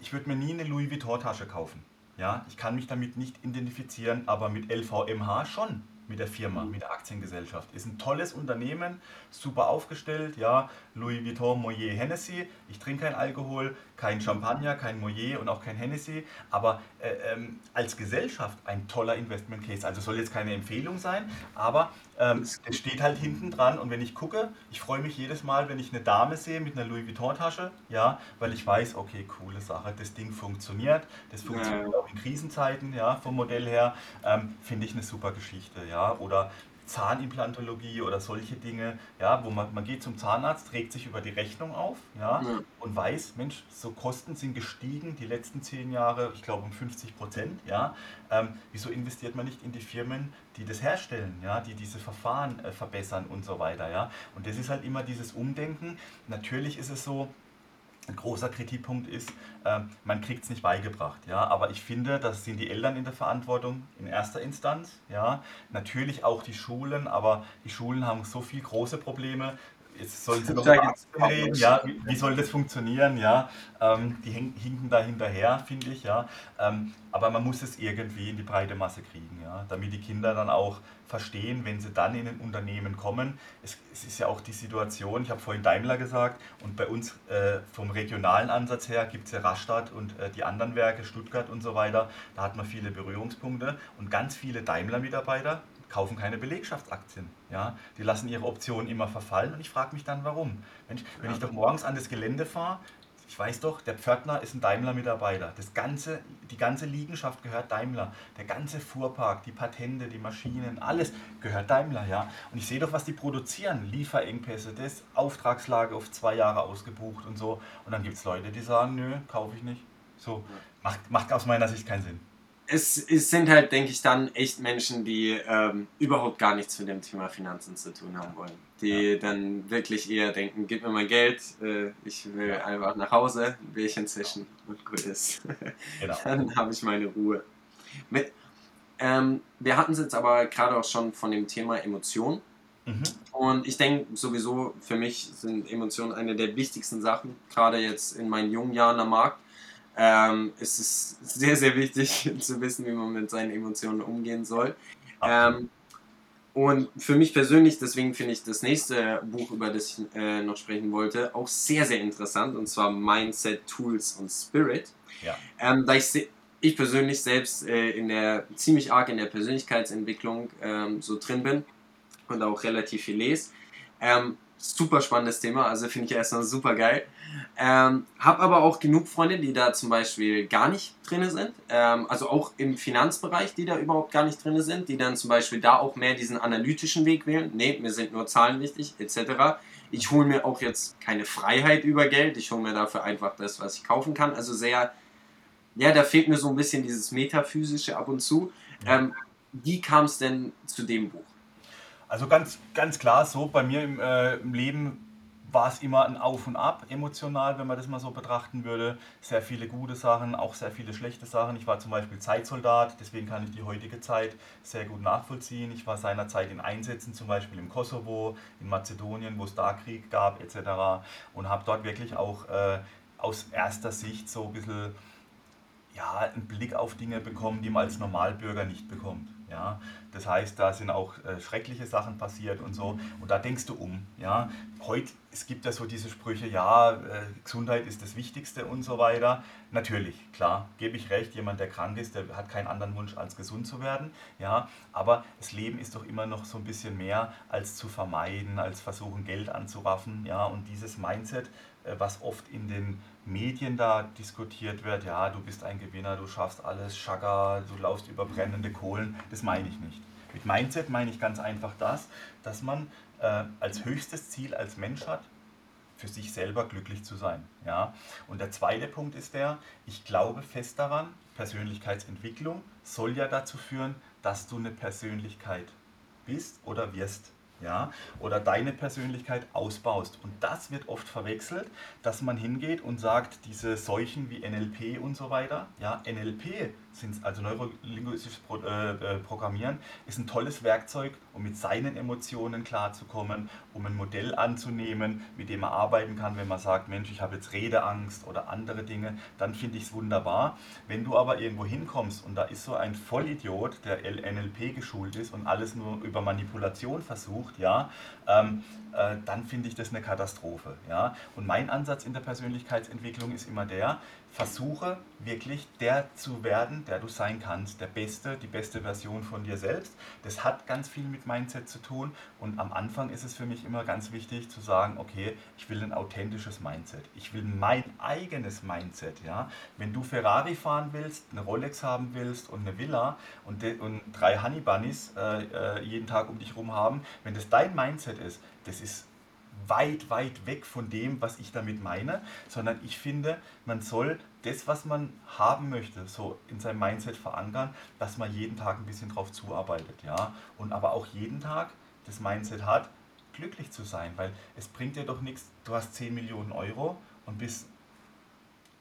ich würde mir nie eine Louis Vuitton-Tasche kaufen. Ja, ich kann mich damit nicht identifizieren, aber mit LVMH schon mit der Firma, mit der Aktiengesellschaft. Ist ein tolles Unternehmen, super aufgestellt, ja, Louis Vuitton, Moyer, Hennessy. Ich trinke kein Alkohol, kein Champagner, kein Moyer und auch kein Hennessy, aber äh, ähm, als Gesellschaft ein toller Investment Case. Also soll jetzt keine Empfehlung sein, aber ähm, es steht halt hinten dran und wenn ich gucke, ich freue mich jedes Mal, wenn ich eine Dame sehe mit einer Louis Vuitton Tasche, ja, weil ich weiß, okay, coole Sache, das Ding funktioniert, das funktioniert ja. auch in Krisenzeiten, ja, vom Modell her, ähm, finde ich eine super Geschichte, ja, oder Zahnimplantologie oder solche Dinge, ja, wo man, man geht zum Zahnarzt, regt sich über die Rechnung auf ja, ja. und weiß, Mensch, so Kosten sind gestiegen die letzten zehn Jahre, ich glaube um 50 Prozent. Ja, ähm, wieso investiert man nicht in die Firmen, die das herstellen, ja, die diese Verfahren äh, verbessern und so weiter. Ja? Und das ist halt immer dieses Umdenken. Natürlich ist es so, ein großer Kritikpunkt ist, äh, man kriegt es nicht beigebracht. Ja? Aber ich finde, das sind die Eltern in der Verantwortung in erster Instanz. Ja? Natürlich auch die Schulen, aber die Schulen haben so viele große Probleme. Jetzt sollen sie noch reden, ja, wie, wie, soll das funktionieren, ja, ähm, die hinken da hinterher, finde ich, ja, ähm, aber man muss es irgendwie in die breite Masse kriegen, ja, damit die Kinder dann auch verstehen, wenn sie dann in ein Unternehmen kommen. Es, es ist ja auch die Situation, ich habe vorhin Daimler gesagt, und bei uns äh, vom regionalen Ansatz her gibt es ja Rastatt und äh, die anderen Werke, Stuttgart und so weiter, da hat man viele Berührungspunkte und ganz viele Daimler-Mitarbeiter kaufen keine Belegschaftsaktien. Ja? Die lassen ihre Optionen immer verfallen und ich frage mich dann, warum. Mensch, wenn ich doch morgens an das Gelände fahre, ich weiß doch, der Pförtner ist ein Daimler-Mitarbeiter. Ganze, die ganze Liegenschaft gehört Daimler. Der ganze Fuhrpark, die Patente, die Maschinen, alles gehört Daimler, ja. Und ich sehe doch, was die produzieren. Lieferengpässe, das Auftragslage auf zwei Jahre ausgebucht und so. Und dann gibt es Leute, die sagen, nö, kaufe ich nicht. So, macht, macht aus meiner Sicht keinen Sinn es, es sind halt, denke ich, dann echt Menschen, die ähm, überhaupt gar nichts mit dem Thema Finanzen zu tun haben wollen. Die ja. dann wirklich eher denken, gib mir mal Geld, äh, ich will einfach nach Hause, ein Bierchen zischen und gut ist. Genau. dann habe ich meine Ruhe. Mit, ähm, wir hatten es jetzt aber gerade auch schon von dem Thema Emotionen. Mhm. Und ich denke sowieso, für mich sind Emotionen eine der wichtigsten Sachen, gerade jetzt in meinen jungen Jahren am Markt ähm, es ist sehr, sehr wichtig zu wissen, wie man mit seinen Emotionen umgehen soll. Ähm, und für mich persönlich, deswegen finde ich das nächste Buch, über das ich äh, noch sprechen wollte, auch sehr, sehr interessant, und zwar Mindset, Tools und Spirit. Ja. Ähm, da ich, ich persönlich selbst äh, in der, ziemlich arg in der Persönlichkeitsentwicklung ähm, so drin bin und auch relativ viel lese. Ähm, super spannendes Thema, also finde ich erstmal super geil. Ähm, hab aber auch genug Freunde, die da zum Beispiel gar nicht drin sind, ähm, also auch im Finanzbereich, die da überhaupt gar nicht drin sind, die dann zum Beispiel da auch mehr diesen analytischen Weg wählen. Nee, mir sind nur Zahlen wichtig, etc. Ich hole mir auch jetzt keine Freiheit über Geld, ich hole mir dafür einfach das, was ich kaufen kann. Also sehr, ja, da fehlt mir so ein bisschen dieses Metaphysische ab und zu. Ähm, wie kam es denn zu dem Buch? Also ganz, ganz klar so, bei mir im, äh, im Leben war es immer ein Auf und Ab emotional, wenn man das mal so betrachten würde. Sehr viele gute Sachen, auch sehr viele schlechte Sachen. Ich war zum Beispiel Zeitsoldat, deswegen kann ich die heutige Zeit sehr gut nachvollziehen. Ich war seinerzeit in Einsätzen, zum Beispiel im Kosovo, in Mazedonien, wo es da Krieg gab etc. Und habe dort wirklich auch äh, aus erster Sicht so ein bisschen ja, einen Blick auf Dinge bekommen, die man als Normalbürger nicht bekommt. Ja? Das heißt, da sind auch äh, schreckliche Sachen passiert und so. Und da denkst du um. Ja? Heute, es gibt ja so diese Sprüche, ja, äh, Gesundheit ist das Wichtigste und so weiter. Natürlich, klar, gebe ich recht, jemand, der krank ist, der hat keinen anderen Wunsch, als gesund zu werden. Ja? Aber das Leben ist doch immer noch so ein bisschen mehr als zu vermeiden, als versuchen, Geld anzuraffen. Ja? Und dieses Mindset, äh, was oft in den Medien da diskutiert wird, ja, du bist ein Gewinner, du schaffst alles, Schagger, du laufst über brennende Kohlen, das meine ich nicht. Mit Mindset meine ich ganz einfach das, dass man äh, als höchstes Ziel als Mensch hat, für sich selber glücklich zu sein. Ja? Und der zweite Punkt ist der, ich glaube fest daran, Persönlichkeitsentwicklung soll ja dazu führen, dass du eine Persönlichkeit bist oder wirst ja, oder deine Persönlichkeit ausbaust. Und das wird oft verwechselt, dass man hingeht und sagt, diese Seuchen wie NLP und so weiter, ja, NLP sind, also neurolinguistisches Pro, äh, äh, Programmieren, ist ein tolles Werkzeug, um mit seinen Emotionen klarzukommen, um ein Modell anzunehmen, mit dem man arbeiten kann, wenn man sagt, Mensch, ich habe jetzt Redeangst oder andere Dinge, dann finde ich es wunderbar. Wenn du aber irgendwo hinkommst und da ist so ein Vollidiot, der NLP geschult ist und alles nur über Manipulation versucht, ja, ähm, äh, dann finde ich das eine Katastrophe. Ja? Und mein Ansatz in der Persönlichkeitsentwicklung ist immer der, versuche wirklich der zu werden, der du sein kannst, der Beste, die beste Version von dir selbst. Das hat ganz viel mit Mindset zu tun und am Anfang ist es für mich immer ganz wichtig zu sagen, okay, ich will ein authentisches Mindset. Ich will mein eigenes Mindset. Ja? Wenn du Ferrari fahren willst, eine Rolex haben willst und eine Villa und, und drei Honey Bunnies äh, äh, jeden Tag um dich herum haben, wenn das dein Mindset ist, das ist weit, weit weg von dem, was ich damit meine, sondern ich finde, man soll das, was man haben möchte, so in seinem Mindset verankern, dass man jeden Tag ein bisschen drauf zuarbeitet, ja, und aber auch jeden Tag das Mindset hat, glücklich zu sein, weil es bringt dir doch nichts, du hast 10 Millionen Euro und bist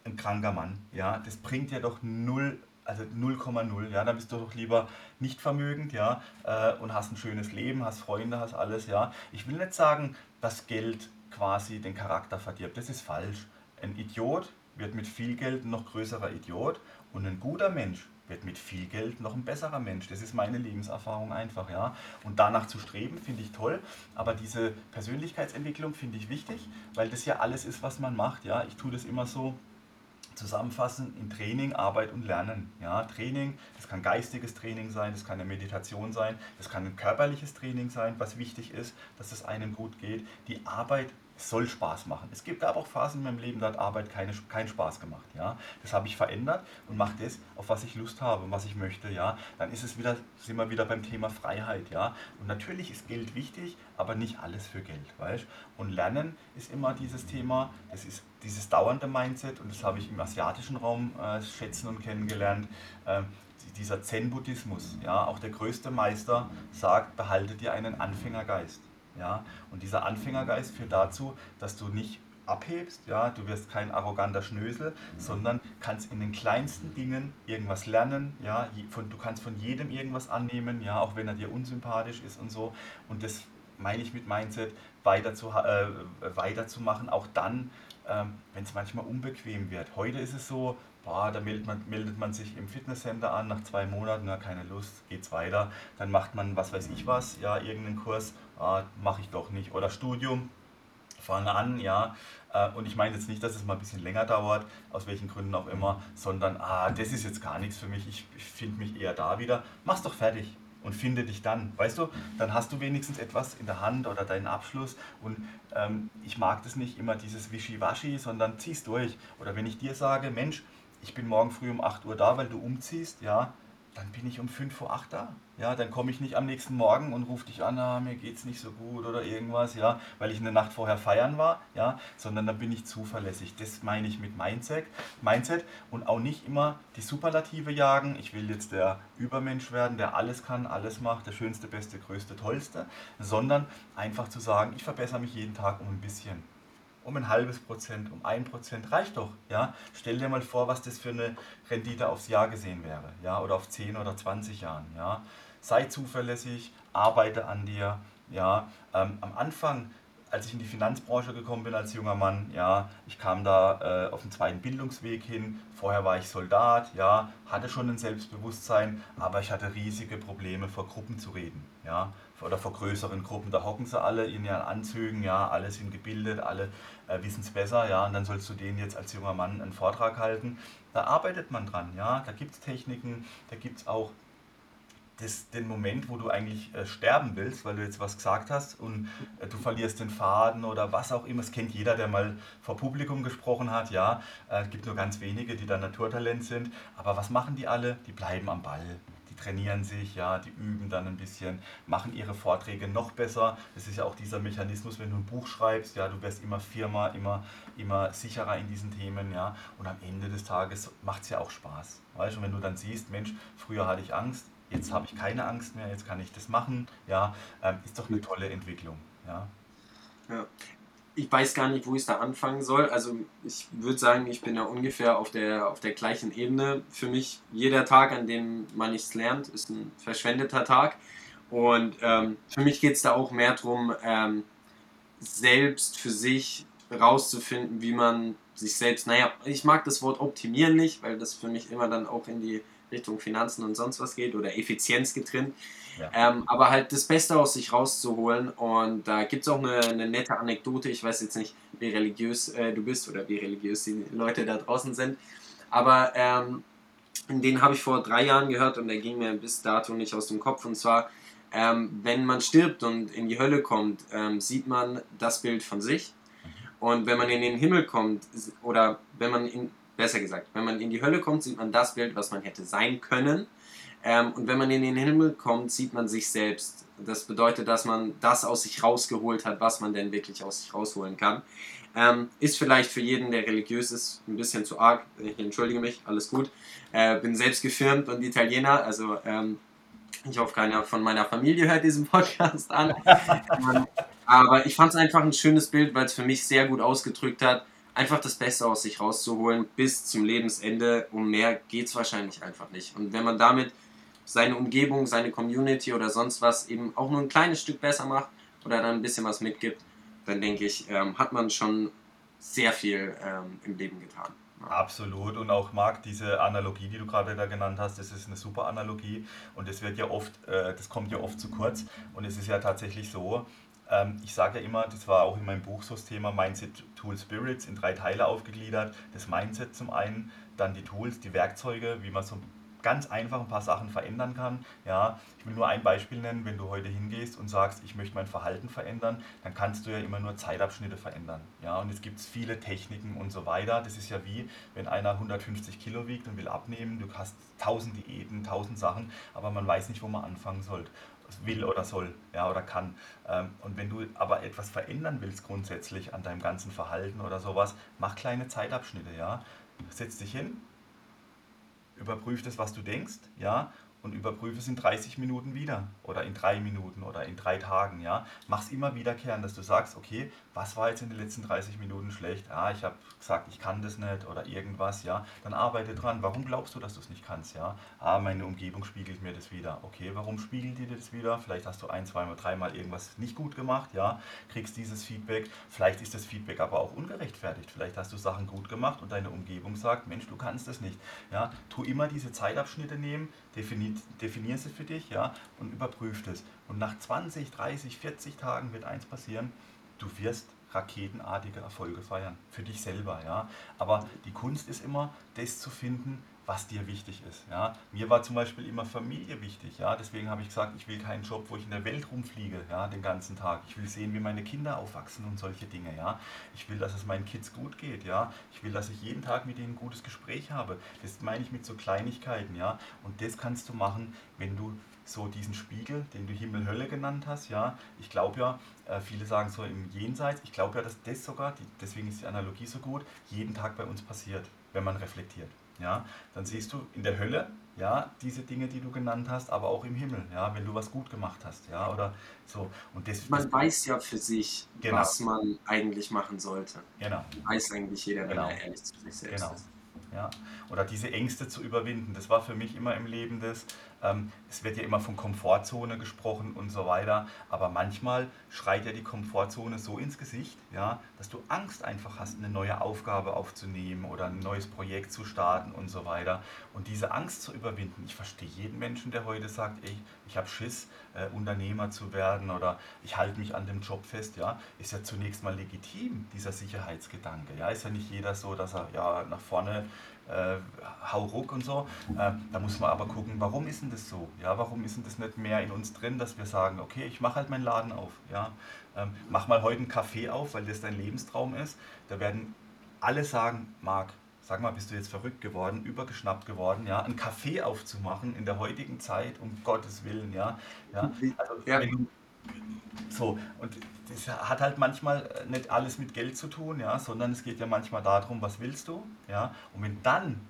ein kranker Mann, ja, das bringt dir doch null also 0,0, ja, dann bist du doch lieber nicht vermögend, ja, äh, und hast ein schönes Leben, hast Freunde, hast alles, ja. Ich will nicht sagen, dass Geld quasi den Charakter verdirbt, das ist falsch. Ein Idiot wird mit viel Geld ein noch größerer Idiot und ein guter Mensch wird mit viel Geld noch ein besserer Mensch. Das ist meine Lebenserfahrung einfach, ja. Und danach zu streben, finde ich toll. Aber diese Persönlichkeitsentwicklung finde ich wichtig, weil das ja alles ist, was man macht, ja. Ich tue das immer so, zusammenfassen in Training, Arbeit und Lernen. Ja, Training, das kann geistiges Training sein, das kann eine Meditation sein, das kann ein körperliches Training sein, was wichtig ist, dass es einem gut geht. Die Arbeit soll Spaß machen. Es gibt aber auch Phasen in meinem Leben, da hat Arbeit keine, keinen Spaß gemacht. Ja? Das habe ich verändert und mache das, auf was ich Lust habe und was ich möchte. Ja? Dann ist es wieder, sind wir wieder beim Thema Freiheit. Ja? Und natürlich ist Geld wichtig, aber nicht alles für Geld. Weißt? Und Lernen ist immer dieses Thema, das ist dieses dauernde Mindset und das habe ich im asiatischen Raum äh, schätzen und kennengelernt. Äh, dieser Zen-Buddhismus, ja, auch der größte Meister sagt, behalte dir einen Anfängergeist. Ja? Und dieser Anfängergeist führt dazu, dass du nicht abhebst, ja, du wirst kein arroganter Schnösel, sondern kannst in den kleinsten Dingen irgendwas lernen, ja, von, du kannst von jedem irgendwas annehmen, ja, auch wenn er dir unsympathisch ist und so. Und das meine ich mit Mindset, weiter zu, äh, weiterzumachen, auch dann, ähm, wenn es manchmal unbequem wird. Heute ist es so, boah, da meldet man, meldet man sich im Fitnesscenter an, nach zwei Monaten, na, keine Lust, geht's weiter. Dann macht man, was weiß ich was, ja, irgendeinen Kurs, ah, mache ich doch nicht. Oder Studium, fange an, ja. Äh, und ich meine jetzt nicht, dass es mal ein bisschen länger dauert, aus welchen Gründen auch immer, sondern, ah, das ist jetzt gar nichts für mich, ich, ich finde mich eher da wieder. Mach's doch fertig und finde dich dann. Weißt du, dann hast du wenigstens etwas in der Hand oder deinen Abschluss. Und ähm, ich mag das nicht immer, dieses Wischiwaschi, sondern zieh's durch. Oder wenn ich dir sage, Mensch, ich bin morgen früh um 8 Uhr da, weil du umziehst, ja, dann bin ich um 5 vor 8 da. Ja, dann komme ich nicht am nächsten Morgen und rufe dich an, ah, mir es nicht so gut oder irgendwas, ja, weil ich eine Nacht vorher feiern war, ja, sondern dann bin ich zuverlässig. Das meine ich mit Mindset, Mindset und auch nicht immer die Superlative jagen. Ich will jetzt der Übermensch werden, der alles kann, alles macht, der schönste, beste, größte, tollste, sondern einfach zu sagen, ich verbessere mich jeden Tag um ein bisschen um ein halbes Prozent, um ein Prozent, reicht doch. Ja? Stell dir mal vor, was das für eine Rendite aufs Jahr gesehen wäre, ja? oder auf 10 oder 20 Jahren. Ja? Sei zuverlässig, arbeite an dir. Ja? Ähm, am Anfang, als ich in die Finanzbranche gekommen bin als junger Mann, ja, ich kam da äh, auf den zweiten Bildungsweg hin. Vorher war ich Soldat, ja, hatte schon ein Selbstbewusstsein, aber ich hatte riesige Probleme, vor Gruppen zu reden. Ja? Oder vor größeren Gruppen, da hocken sie alle in ihren Anzügen, ja, alle sind gebildet, alle äh, wissen es besser, ja, und dann sollst du denen jetzt als junger Mann einen Vortrag halten. Da arbeitet man dran, ja, da gibt es Techniken, da gibt es auch das, den Moment, wo du eigentlich äh, sterben willst, weil du jetzt was gesagt hast und äh, du verlierst den Faden oder was auch immer. Das kennt jeder, der mal vor Publikum gesprochen hat. Ja, äh, es gibt nur ganz wenige, die da Naturtalent sind. Aber was machen die alle? Die bleiben am Ball die trainieren sich, ja, die üben dann ein bisschen, machen ihre Vorträge noch besser. Das ist ja auch dieser Mechanismus, wenn du ein Buch schreibst, ja, du wirst immer firmer, immer, immer sicherer in diesen Themen, ja, und am Ende des Tages macht es ja auch Spaß. Weißt du, wenn du dann siehst, Mensch, früher hatte ich Angst, jetzt habe ich keine Angst mehr, jetzt kann ich das machen, ja, ähm, ist doch eine tolle Entwicklung, ja. Ja. Ich weiß gar nicht, wo ich da anfangen soll. Also ich würde sagen, ich bin da ungefähr auf der, auf der gleichen Ebene. Für mich, jeder Tag, an dem man nichts lernt, ist ein verschwendeter Tag. Und ähm, für mich geht es da auch mehr darum, ähm, selbst für sich rauszufinden, wie man sich selbst, naja, ich mag das Wort optimieren nicht, weil das für mich immer dann auch in die Richtung Finanzen und sonst was geht oder Effizienz getrennt. Ja. Ähm, aber halt das Beste aus sich rauszuholen. Und da gibt es auch eine, eine, nette Anekdote. Ich weiß jetzt nicht, wie religiös äh, du bist oder wie religiös die Leute da draußen sind. Aber ähm, den habe ich vor drei Jahren gehört und der ging mir bis dato nicht aus dem Kopf. Und zwar, ähm, wenn man stirbt und in die Hölle kommt, ähm, sieht man das Bild von sich. Und wenn man in den Himmel kommt, oder wenn man in, besser gesagt, wenn man in die Hölle kommt, sieht man das Bild, was man hätte sein können. Ähm, und wenn man in den Himmel kommt, sieht man sich selbst. Das bedeutet, dass man das aus sich rausgeholt hat, was man denn wirklich aus sich rausholen kann. Ähm, ist vielleicht für jeden, der religiös ist, ein bisschen zu arg. Ich entschuldige mich, alles gut. Äh, bin selbst gefirmt und Italiener, also ähm, ich hoffe, keiner von meiner Familie hört diesen Podcast an. Ähm, aber ich fand es einfach ein schönes Bild, weil es für mich sehr gut ausgedrückt hat, einfach das Beste aus sich rauszuholen bis zum Lebensende. Um mehr geht es wahrscheinlich einfach nicht. Und wenn man damit seine Umgebung, seine Community oder sonst was eben auch nur ein kleines Stück besser macht oder dann ein bisschen was mitgibt, dann denke ich, ähm, hat man schon sehr viel ähm, im Leben getan. Absolut und auch Marc, diese Analogie, die du gerade da genannt hast, das ist eine super Analogie und das wird ja oft, äh, das kommt ja oft zu kurz und es ist ja tatsächlich so, ähm, ich sage ja immer, das war auch in meinem Buch so das Thema Mindset Tool Spirits in drei Teile aufgegliedert. Das Mindset zum einen, dann die Tools, die Werkzeuge, wie man so ganz einfach ein paar Sachen verändern kann. Ja, ich will nur ein Beispiel nennen, wenn du heute hingehst und sagst, ich möchte mein Verhalten verändern, dann kannst du ja immer nur Zeitabschnitte verändern. Ja, und es gibt viele Techniken und so weiter. Das ist ja wie, wenn einer 150 Kilo wiegt und will abnehmen, du hast tausend Diäten, tausend Sachen, aber man weiß nicht, wo man anfangen soll will oder soll ja, oder kann. Ähm, und wenn du aber etwas verändern willst grundsätzlich an deinem ganzen Verhalten oder sowas, mach kleine Zeitabschnitte. Ja? Setz dich hin, überprüf das, was du denkst, ja, und überprüfe es in 30 Minuten wieder oder in drei Minuten oder in drei Tagen. Ja? Mach es immer wiederkehrend, dass du sagst, okay, was war jetzt in den letzten 30 Minuten schlecht? Ah, ich habe gesagt, ich kann das nicht oder irgendwas. Ja? Dann arbeite dran. Warum glaubst du, dass du es nicht kannst? Ja? Ah, meine Umgebung spiegelt mir das wieder. Okay, warum spiegelt dir das wieder? Vielleicht hast du ein, zweimal, dreimal irgendwas nicht gut gemacht. Ja? Kriegst dieses Feedback. Vielleicht ist das Feedback aber auch ungerechtfertigt. Vielleicht hast du Sachen gut gemacht und deine Umgebung sagt, Mensch, du kannst das nicht. Ja? Tu immer diese Zeitabschnitte nehmen, definier sie für dich ja, und überprüf es. Und nach 20, 30, 40 Tagen wird eins passieren, du wirst raketenartige Erfolge feiern. Für dich selber. Ja. Aber die Kunst ist immer, das zu finden, was dir wichtig ist. Ja. Mir war zum Beispiel immer Familie wichtig. Ja. Deswegen habe ich gesagt, ich will keinen Job, wo ich in der Welt rumfliege ja, den ganzen Tag. Ich will sehen, wie meine Kinder aufwachsen und solche Dinge. Ja. Ich will, dass es meinen Kids gut geht. Ja. Ich will, dass ich jeden Tag mit ihnen ein gutes Gespräch habe. Das meine ich mit so Kleinigkeiten. Ja. Und das kannst du machen, wenn du so diesen Spiegel, den du Himmel-Hölle genannt hast, ja, ich glaube ja, äh, viele sagen so im Jenseits, ich glaube ja, dass das sogar, deswegen ist die Analogie so gut, jeden Tag bei uns passiert, wenn man reflektiert ja, dann siehst du in der Hölle, ja, diese Dinge, die du genannt hast, aber auch im Himmel, ja, wenn du was gut gemacht hast, ja, oder so. Und das, man das, weiß ja für sich, genau. was man eigentlich machen sollte. Genau. Weiß eigentlich jeder, genau. wenn er ehrlich zu sich selbst genau. ist. Ja, oder diese Ängste zu überwinden, das war für mich immer im Leben das, es wird ja immer von Komfortzone gesprochen und so weiter, aber manchmal schreit ja die Komfortzone so ins Gesicht, ja, dass du Angst einfach hast, eine neue Aufgabe aufzunehmen oder ein neues Projekt zu starten und so weiter. Und diese Angst zu überwinden, ich verstehe jeden Menschen, der heute sagt, ey, ich habe Schiss, äh, Unternehmer zu werden oder ich halte mich an dem Job fest, ja, ist ja zunächst mal legitim, dieser Sicherheitsgedanke. Ja, ist ja nicht jeder so, dass er ja nach vorne äh, hau ruck und so. Äh, da muss man aber gucken, warum ist denn das so? Ja, warum ist denn das nicht mehr in uns drin, dass wir sagen, okay, ich mache halt meinen Laden auf. Ja, ähm, mach mal heute einen Kaffee auf, weil das dein Lebenstraum ist. Da werden alle sagen, Marc, sag mal, bist du jetzt verrückt geworden, übergeschnappt geworden, ja, einen Kaffee aufzumachen in der heutigen Zeit, um Gottes Willen, ja. ja. Also, ja. Du, so, und das hat halt manchmal äh, nicht alles mit Geld zu tun, ja, sondern es geht ja manchmal darum, was willst du, ja, und wenn dann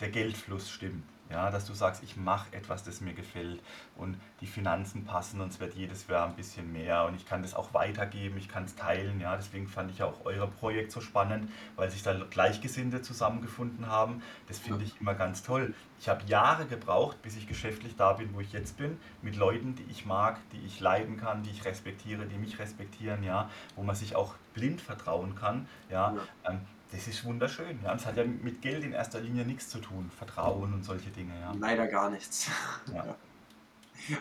der Geldfluss stimmt, Ja, dass du sagst, ich mache etwas, das mir gefällt und die Finanzen passen und es wird jedes Jahr ein bisschen mehr und ich kann das auch weitergeben, ich kann es teilen. Ja, deswegen fand ich auch euer Projekt so spannend, weil sich da Gleichgesinnte zusammengefunden haben. Das finde ich immer ganz toll. Ich habe Jahre gebraucht, bis ich geschäftlich da bin, wo ich jetzt bin, mit Leuten, die ich mag, die ich leiden kann, die ich respektiere, die mich respektieren, ja, wo man sich auch blind vertrauen kann. Ja, ähm, das ist wunderschön. Ja. Das hat ja mit Geld in erster Linie nichts zu tun. Vertrauen und solche Dinge. Ja. Leider gar nichts. Ja.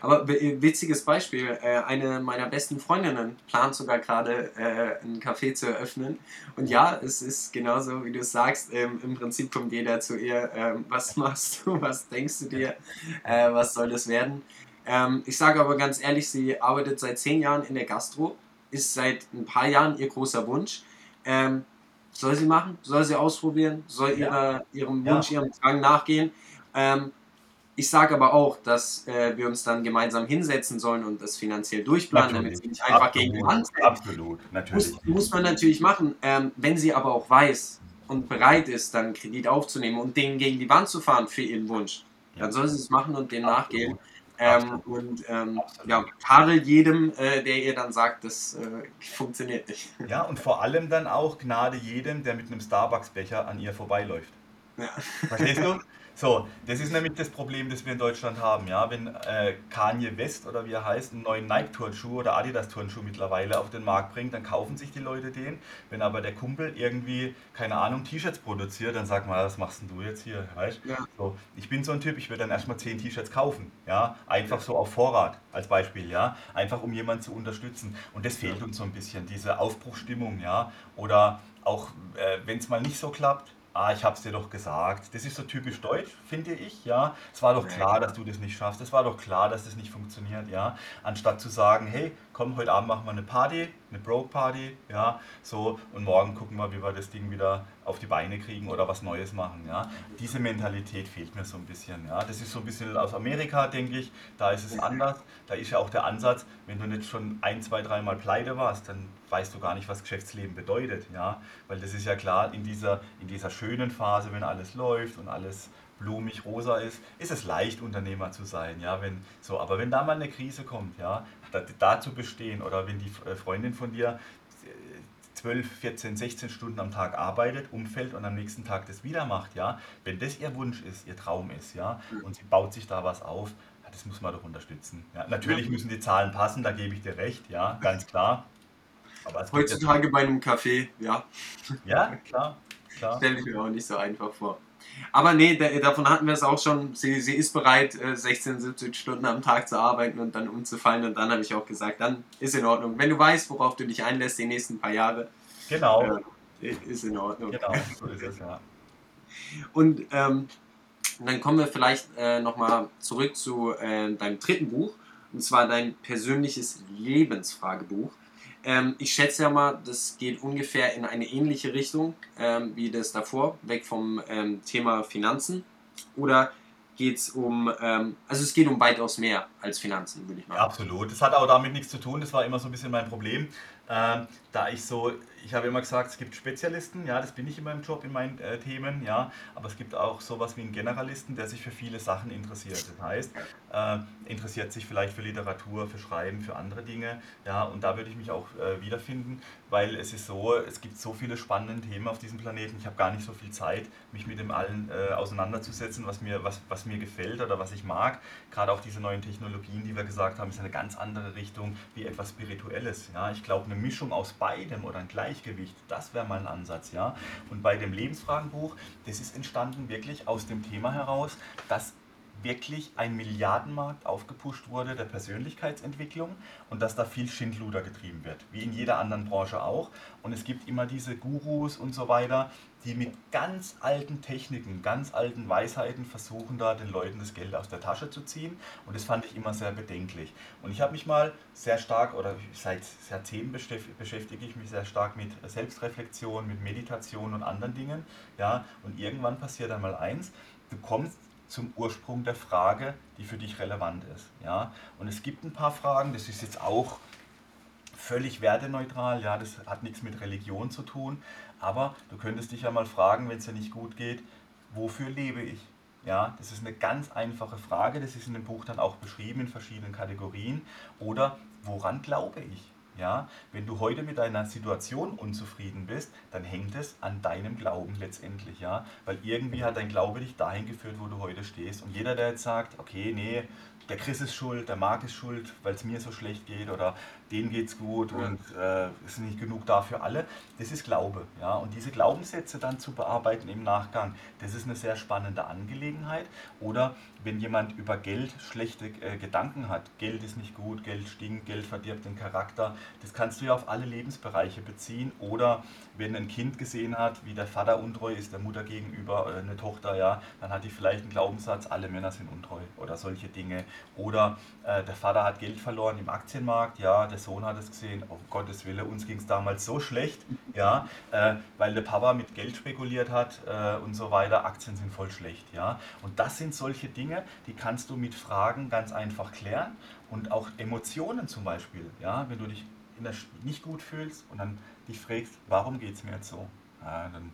Aber witziges Beispiel, äh, eine meiner besten Freundinnen plant sogar gerade äh, ein Café zu eröffnen. Und ja, es ist genauso, wie du es sagst, ähm, im Prinzip kommt jeder zu ihr, ähm, was machst du, was denkst du dir, äh, was soll das werden. Ähm, ich sage aber ganz ehrlich, sie arbeitet seit zehn Jahren in der Gastro, ist seit ein paar Jahren ihr großer Wunsch. Soll sie machen, soll sie ausprobieren, soll ihrer, ihrem Wunsch, ja. ihrem Drang nachgehen. Ich sage aber auch, dass äh, wir uns dann gemeinsam hinsetzen sollen und das finanziell durchplanen, natürlich. damit sie nicht einfach absolut, gegen die Wand fällt. Absolut, natürlich. Muss, muss man natürlich machen. Ähm, wenn sie aber auch weiß und bereit ist, dann Kredit aufzunehmen und den gegen die Wand zu fahren für ihren Wunsch, ja. dann soll sie es machen und dem absolut. nachgehen. Ähm, und ähm, ja, Karel jedem, äh, der ihr dann sagt, das äh, funktioniert nicht. Ja, und vor allem dann auch Gnade jedem, der mit einem Starbucks-Becher an ihr vorbeiläuft. Ja. Verstehst du? So, das ist nämlich das Problem, das wir in Deutschland haben. Ja? Wenn äh, Kanye West oder wie er heißt, einen neuen Nike-Turnschuh oder Adidas-Turnschuh mittlerweile auf den Markt bringt, dann kaufen sich die Leute den. Wenn aber der Kumpel irgendwie, keine Ahnung, T-Shirts produziert, dann sag mal, was machst denn du jetzt hier? Weißt? Ja. So, ich bin so ein Typ, ich würde dann erstmal 10 T-Shirts kaufen. Ja? Einfach so auf Vorrat als Beispiel. Ja? Einfach um jemanden zu unterstützen. Und das fehlt uns so ein bisschen, diese Aufbruchstimmung. Ja? Oder auch, äh, wenn es mal nicht so klappt, ah, ich hab's dir doch gesagt. Das ist so typisch deutsch, finde ich, ja. Es war doch klar, dass du das nicht schaffst. Es war doch klar, dass das nicht funktioniert, ja. Anstatt zu sagen, hey, komm, heute Abend machen wir eine Party, eine Broke Party, ja, so und morgen gucken wir, wie wir das Ding wieder auf die Beine kriegen oder was Neues machen, ja. Diese Mentalität fehlt mir so ein bisschen, ja. Das ist so ein bisschen aus Amerika, denke ich, da ist es anders. Da ist ja auch der Ansatz, wenn du nicht schon ein, zwei, dreimal pleite warst, dann weißt du gar nicht, was Geschäftsleben bedeutet, ja. Weil das ist ja klar, in dieser, in dieser schönen Phase, wenn alles läuft und alles blumig rosa ist, ist es leicht, Unternehmer zu sein. Ja, wenn, so, aber wenn da mal eine Krise kommt, ja, da, da zu bestehen oder wenn die äh, Freundin von dir 12, 14, 16 Stunden am Tag arbeitet, umfällt und am nächsten Tag das wieder macht, ja, wenn das ihr Wunsch ist, ihr Traum ist, ja, und sie baut sich da was auf, das muss man doch unterstützen. Ja, natürlich müssen die Zahlen passen, da gebe ich dir recht, ja, ganz klar. Heutzutage bei einem Café, ja. Ja, klar. klar. Stelle ich mir auch nicht so einfach vor. Aber nee, davon hatten wir es auch schon. Sie, sie ist bereit, 16, äh, 17 Stunden am Tag zu arbeiten und dann umzufallen. Und dann habe ich auch gesagt, dann ist in Ordnung. Wenn du weißt, worauf du dich einlässt die nächsten paar Jahre, genau. Äh, ist in Ordnung. Genau, so ist es, ja. Und ähm, dann kommen wir vielleicht äh, nochmal zurück zu äh, deinem dritten Buch, und zwar dein persönliches Lebensfragebuch. Ähm, ich schätze ja mal, das geht ungefähr in eine ähnliche Richtung ähm, wie das davor, weg vom ähm, Thema Finanzen. Oder geht es um, ähm, also es geht um weitaus mehr als Finanzen, würde ich mal sagen. Absolut. Das hat auch damit nichts zu tun, das war immer so ein bisschen mein Problem. Ähm, da ich so, ich habe immer gesagt, es gibt Spezialisten, ja, das bin ich in meinem Job, in meinen äh, Themen, ja, aber es gibt auch sowas wie einen Generalisten, der sich für viele Sachen interessiert. Das heißt, äh, interessiert sich vielleicht für Literatur, für Schreiben, für andere Dinge, ja, und da würde ich mich auch äh, wiederfinden, weil es ist so, es gibt so viele spannende Themen auf diesem Planeten, ich habe gar nicht so viel Zeit, mich mit dem allen äh, auseinanderzusetzen, was mir, was, was mir gefällt oder was ich mag. Gerade auch diese neuen Technologien, die wir gesagt haben, ist eine ganz andere Richtung wie etwas Spirituelles, ja. Ich glaube, eine Mischung aus beidem oder ein Gleichgewicht, das wäre mal ein Ansatz, ja. Und bei dem Lebensfragenbuch, das ist entstanden wirklich aus dem Thema heraus, dass wirklich ein Milliardenmarkt aufgepusht wurde der Persönlichkeitsentwicklung und dass da viel Schindluder getrieben wird, wie in jeder anderen Branche auch. Und es gibt immer diese Gurus und so weiter, die mit ganz alten Techniken, ganz alten Weisheiten versuchen, da den Leuten das Geld aus der Tasche zu ziehen. Und das fand ich immer sehr bedenklich. Und ich habe mich mal sehr stark, oder seit Jahrzehnten beschäftige ich mich sehr stark mit Selbstreflexion, mit Meditation und anderen Dingen. Ja, und irgendwann passiert einmal eins, du kommst zum Ursprung der Frage, die für dich relevant ist. Ja? Und es gibt ein paar Fragen, das ist jetzt auch völlig werteneutral, ja, das hat nichts mit Religion zu tun, aber du könntest dich ja mal fragen, wenn es dir nicht gut geht, wofür lebe ich? Ja, das ist eine ganz einfache Frage. Das ist in dem Buch dann auch beschrieben in verschiedenen Kategorien. Oder woran glaube ich? Ja, wenn du heute mit deiner Situation unzufrieden bist, dann hängt es an deinem Glauben letztendlich, ja, weil irgendwie hat dein Glaube dich dahin geführt, wo du heute stehst. Und jeder, der jetzt sagt, okay, nee, der Chris ist schuld, der Marc ist schuld, weil es mir so schlecht geht oder denen geht es gut und äh, ist nicht genug da für alle. Das ist Glaube. Ja? Und diese Glaubenssätze dann zu bearbeiten im Nachgang, das ist eine sehr spannende Angelegenheit. Oder wenn jemand über Geld schlechte äh, Gedanken hat, Geld ist nicht gut, Geld stinkt, Geld verdirbt den Charakter, das kannst du ja auf alle Lebensbereiche beziehen. Oder wenn ein Kind gesehen hat, wie der Vater untreu ist, der Mutter gegenüber, oder eine Tochter, ja, dann hat die vielleicht einen Glaubenssatz, alle Männer sind untreu oder solche Dinge. Oder äh, der Vater hat Geld verloren im Aktienmarkt, ja, der Sohn hat es gesehen, um Gottes Willen, uns ging es damals so schlecht, ja, äh, weil der Papa mit Geld spekuliert hat äh, und so weiter, Aktien sind voll schlecht, ja. Und das sind solche Dinge, die kannst du mit Fragen ganz einfach klären und auch Emotionen zum Beispiel, ja, wenn du dich nicht gut fühlst und dann dich fragst, warum geht es mir jetzt so, ja, dann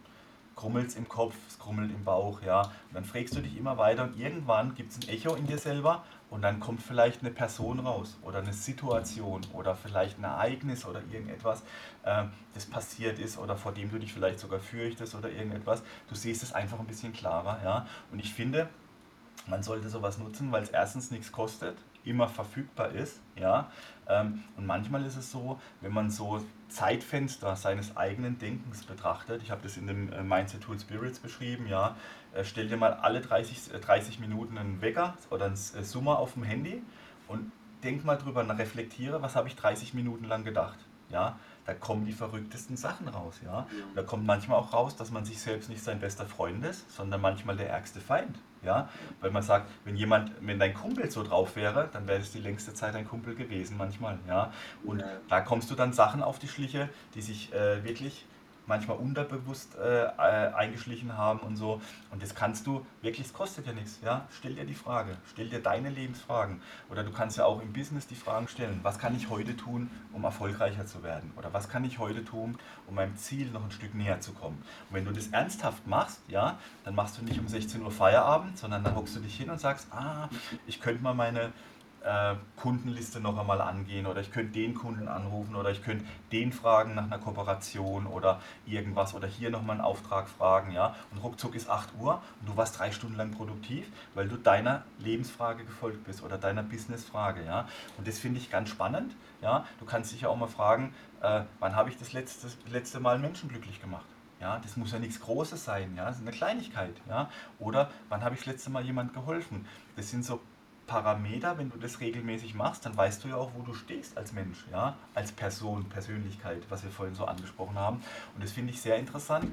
krummelt es im Kopf, es krummelt im Bauch, ja. Und dann fragst du dich immer weiter und irgendwann gibt es ein Echo in dir selber und dann kommt vielleicht eine Person raus oder eine Situation oder vielleicht ein Ereignis oder irgendetwas, äh, das passiert ist oder vor dem du dich vielleicht sogar fürchtest oder irgendetwas. Du siehst es einfach ein bisschen klarer, ja. Und ich finde, man sollte sowas nutzen, weil es erstens nichts kostet, immer verfügbar ist, ja. Ähm, und manchmal ist es so, wenn man so Zeitfenster seines eigenen Denkens betrachtet, ich habe das in dem äh, Mindset Tool Spirits beschrieben, ja, äh, stell dir mal alle 30, 30 äh, Minuten einen Wecker oder einen Summer auf dem Handy und denk mal drüber, reflektiere, was habe ich 30 Minuten lang gedacht, ja, da kommen die verrücktesten Sachen raus, ja. Und da kommt manchmal auch raus, dass man sich selbst nicht sein bester Freund ist, sondern manchmal der ärgste Feind, ja, weil man sagt, wenn jemand, wenn dein Kumpel so drauf wäre, dann wäre es die längste Zeit dein Kumpel gewesen manchmal, ja. Und ja. da kommst du dann Sachen auf die Schliche, die sich äh, wirklich manchmal unterbewusst äh, äh, eingeschlichen haben und so. Und das kannst du wirklich, es kostet ja nichts. Ja? Stell dir die Frage, stell dir deine Lebensfragen. Oder du kannst ja auch im Business die Fragen stellen, was kann ich heute tun, um erfolgreicher zu werden? Oder was kann ich heute tun, um meinem Ziel noch ein Stück näher zu kommen? Und wenn du das ernsthaft machst, ja, dann machst du nicht um 16 Uhr Feierabend, sondern dann hockst du dich hin und sagst, ah, ich könnte mal meine äh, Kundenliste noch einmal angehen oder ich könnte den Kunden anrufen oder ich könnte den fragen nach einer Kooperation oder irgendwas oder hier nochmal einen Auftrag fragen, ja. Und ruckzuck ist 8 Uhr und du warst drei Stunden lang produktiv, weil du deiner Lebensfrage gefolgt bist oder deiner Businessfrage, ja. Und das finde ich ganz spannend, ja. Du kannst dich ja auch mal fragen, äh, wann habe ich das letzte, letzte Mal Menschen glücklich gemacht? Ja, das muss ja nichts Großes sein, ja, das ist eine Kleinigkeit, ja. Oder wann habe ich das letzte Mal jemand geholfen? Das sind so Parameter, wenn du das regelmäßig machst, dann weißt du ja auch, wo du stehst als Mensch, ja, als Person, Persönlichkeit, was wir vorhin so angesprochen haben. Und das finde ich sehr interessant,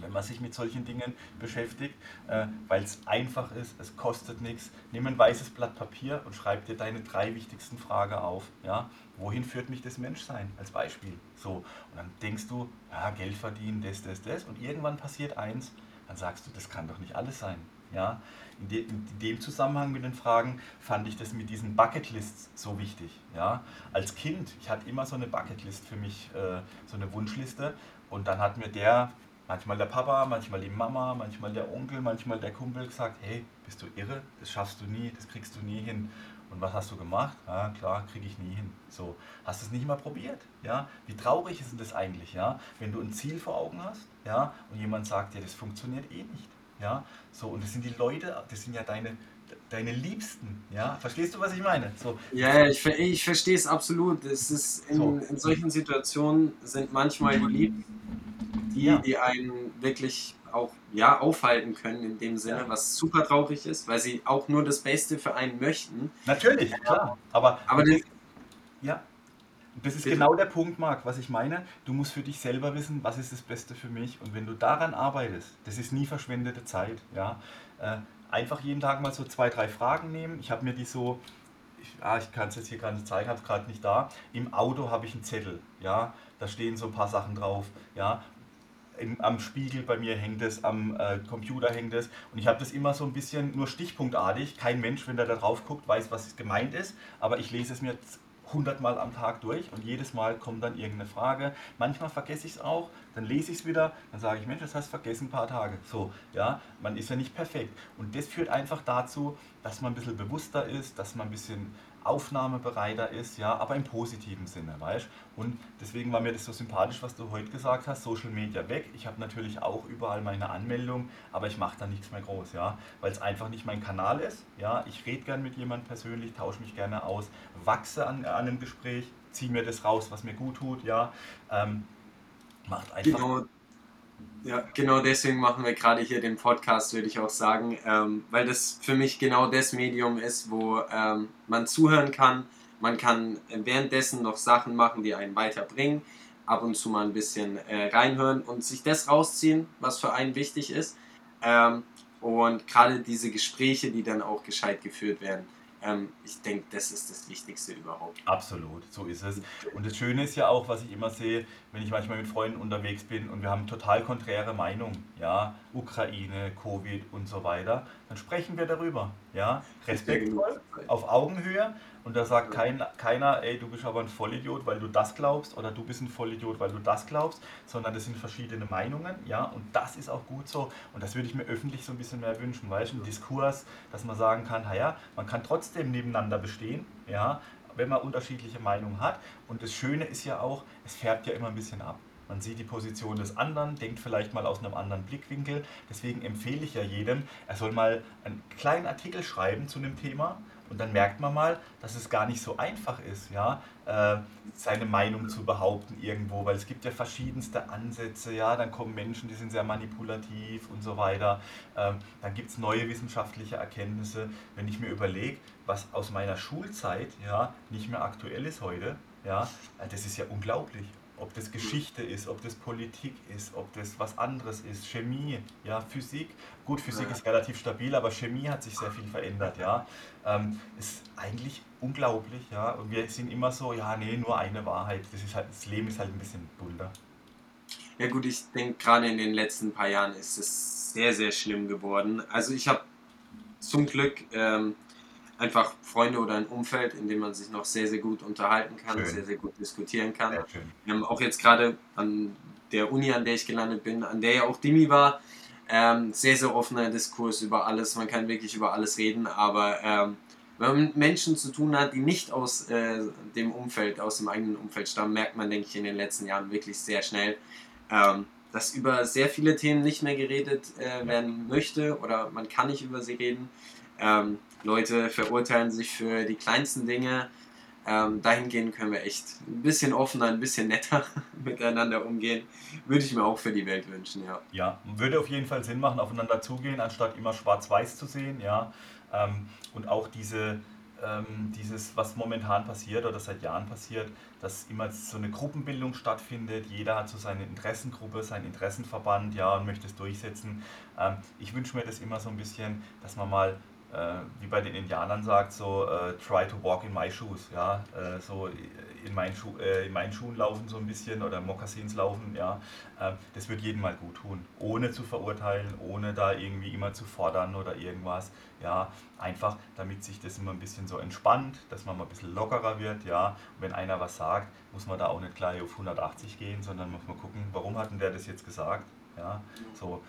wenn man sich mit solchen Dingen beschäftigt, äh, weil es einfach ist, es kostet nichts. Nimm ein weißes Blatt Papier und schreib dir deine drei wichtigsten Fragen auf. Ja? Wohin führt mich das Menschsein als Beispiel? So, und dann denkst du, ja, Geld verdienen, das, das, das, und irgendwann passiert eins, dann sagst du, das kann doch nicht alles sein. Ja? In, de, in, dem Zusammenhang mit den Fragen fand ich das mit diesen Bucketlists so wichtig. Ja? Als Kind, ich hatte immer so eine Bucketlist für mich, äh, so eine Wunschliste. Und dann hat mir der, manchmal der Papa, manchmal die Mama, manchmal der Onkel, manchmal der Kumpel gesagt, hey, bist du irre? Das schaffst du nie, das kriegst du nie hin. Und was hast du gemacht? Ja, klar, kriege ich nie hin. So, hast du es nicht mal probiert? Ja, wie traurig ist denn das eigentlich? Ja, wenn du ein Ziel vor Augen hast, ja, und jemand sagt dir, das funktioniert eh nicht. Ja, so, und das sind die Leute, das sind ja deine, deine Liebsten. Ja, verstehst du, was ich meine? So. Ja, ich, ich verstehe es absolut. Es ist in, so. in solchen Situationen sind manchmal die Liebsten, die, ja. die einen wirklich auch ja, aufhalten können in dem Sinne, ja. was super traurig ist, weil sie auch nur das Beste für einen möchten. Natürlich, klar. Aber, aber das, ja. Das ist genau der Punkt, Marc, was ich meine. Du musst für dich selber wissen, was ist das Beste für mich. Und wenn du daran arbeitest, das ist nie verschwendete Zeit. Ja? Äh, einfach jeden Tag mal so zwei, drei Fragen nehmen. Ich habe mir die so, ich, ah, ich kann es jetzt hier gerade nicht zeigen, habe es gerade nicht da. Im Auto habe ich einen Zettel. Ja? Da stehen so ein paar Sachen drauf. Ja? Im, am Spiegel bei mir hängt es, am äh, Computer hängt es. Und ich habe das immer so ein bisschen nur stichpunktartig. Kein Mensch, wenn der da drauf guckt, weiß, was gemeint ist. Aber ich lese es mir hundertmal am Tag durch und jedes Mal kommt dann irgendeine Frage. Manchmal vergesse ich es auch, dann lese ich es wieder, dann sage ich, Mensch, das hast du vergessen ein paar Tage. So, ja, man ist ja nicht perfekt. Und das führt einfach dazu, dass man ein bisschen bewusster ist, dass man ein bisschen aufnahmebereiter ist, ja, aber im positiven Sinne, weißt Und deswegen war mir das so sympathisch, was du heute gesagt hast, Social Media weg. Ich habe natürlich auch überall meine Anmeldung, aber ich mache da nichts mehr groß, ja, weil es einfach nicht mein Kanal ist, ja. Ich rede gern mit jemandem persönlich, tausche mich gerne aus, wachse an, an einem Gespräch, ziehe mir das raus, was mir gut tut, ja. Ähm, macht einfach... Genau ja, genau deswegen machen wir gerade hier den Podcast, würde ich auch sagen, ähm, weil das für mich genau das Medium ist, wo ähm, man zuhören kann. Man kann währenddessen noch Sachen machen, die einen weiterbringen, ab und zu mal ein bisschen äh, reinhören und sich das rausziehen, was für einen wichtig ist. Ähm, und gerade diese Gespräche, die dann auch gescheit geführt werden ähm, ich denke, das ist das Wichtigste überhaupt. Absolut, so ist es. Und das Schöne ist ja auch, was ich immer sehe, wenn ich manchmal mit Freunden unterwegs bin und wir haben total konträre Meinungen, ja, Ukraine, Covid und so weiter, dann sprechen wir darüber, ja, respektvoll, auf Augenhöhe und da sagt kein, keiner, ey, du bist aber ein Vollidiot, weil du das glaubst oder du bist ein Vollidiot, weil du das glaubst, sondern das sind verschiedene Meinungen, ja, und das ist auch gut so und das würde ich mir öffentlich so ein bisschen mehr wünschen, weißt du, ein Diskurs, dass man sagen kann, naja, man kann trotzdem nebeneinander bestehen, ja, wenn man unterschiedliche Meinungen hat und das Schöne ist ja auch, es färbt ja immer ein bisschen ab. Man sieht die Position des anderen, denkt vielleicht mal aus einem anderen Blickwinkel. Deswegen empfehle ich ja jedem, er soll mal einen kleinen Artikel schreiben zu einem Thema und dann merkt man mal, dass es gar nicht so einfach ist, ja, äh, seine Meinung zu behaupten irgendwo, weil es gibt ja verschiedenste Ansätze, ja, dann kommen Menschen, die sind sehr manipulativ und so weiter. Ähm, dann gibt es neue wissenschaftliche Erkenntnisse. Wenn ich mir überlege, was aus meiner Schulzeit ja nicht mehr aktuell ist heute, ja, äh, das ist ja unglaublich ob das Geschichte ist, ob das Politik ist, ob das was anderes ist, Chemie, ja, Physik. Gut, Physik ist relativ stabil, aber Chemie hat sich sehr viel verändert, ja. Ähm, ist eigentlich unglaublich, ja. Und wir sind immer so, ja, nee, nur eine Wahrheit. Das ist halt, das Leben ist halt ein bisschen bunter. Ja gut, ich denke gerade in den letzten paar Jahren ist es sehr, sehr schlimm geworden. Also ich habe zum Glück ähm, einfach Freunde oder ein Umfeld, in dem man sich noch sehr, sehr gut unterhalten kann, schön. sehr, sehr gut diskutieren kann. Wir haben auch jetzt gerade an der Uni, an der ich gelandet bin, an der ja auch Dimi war, ähm, sehr, sehr offener Diskurs über alles. Man kann wirklich über alles reden, aber ähm, wenn man mit Menschen zu tun hat, die nicht aus äh, dem Umfeld, aus dem eigenen Umfeld stammen, merkt man, denke ich, in den letzten Jahren wirklich sehr schnell, ähm, dass über sehr viele Themen nicht mehr geredet äh, werden möchte oder man kann nicht über sie reden. Ähm, Leute verurteilen sich für die kleinsten Dinge. Ähm, dahingehend können wir echt ein bisschen offener, ein bisschen netter miteinander umgehen. Würde ich mir auch für die Welt wünschen, ja. Ja, würde auf jeden Fall Sinn machen, aufeinander zugehen, anstatt immer schwarz-weiß zu sehen, ja. Ähm, und auch diese, ähm, dieses, was momentan passiert oder seit Jahren passiert, dass immer so eine Gruppenbildung stattfindet. Jeder hat so seine Interessengruppe, seinen Interessenverband, ja, und möchte es durchsetzen. Ähm, ich wünsche mir das immer so ein bisschen, dass man mal wie bei den Indianern sagt, so äh, try to walk in my shoes, ja, äh, so in, mein Schu äh, in meinen Schuhen laufen so ein bisschen oder Mokassins laufen, ja, äh, das wird jedem mal gut tun, ohne zu verurteilen, ohne da irgendwie immer zu fordern oder irgendwas, ja, einfach damit sich das immer ein bisschen so entspannt, dass man mal ein bisschen lockerer wird, ja, und wenn einer was sagt, muss man da auch nicht gleich auf 180 gehen, sondern muss man gucken, warum hat denn der das jetzt gesagt, ja, so,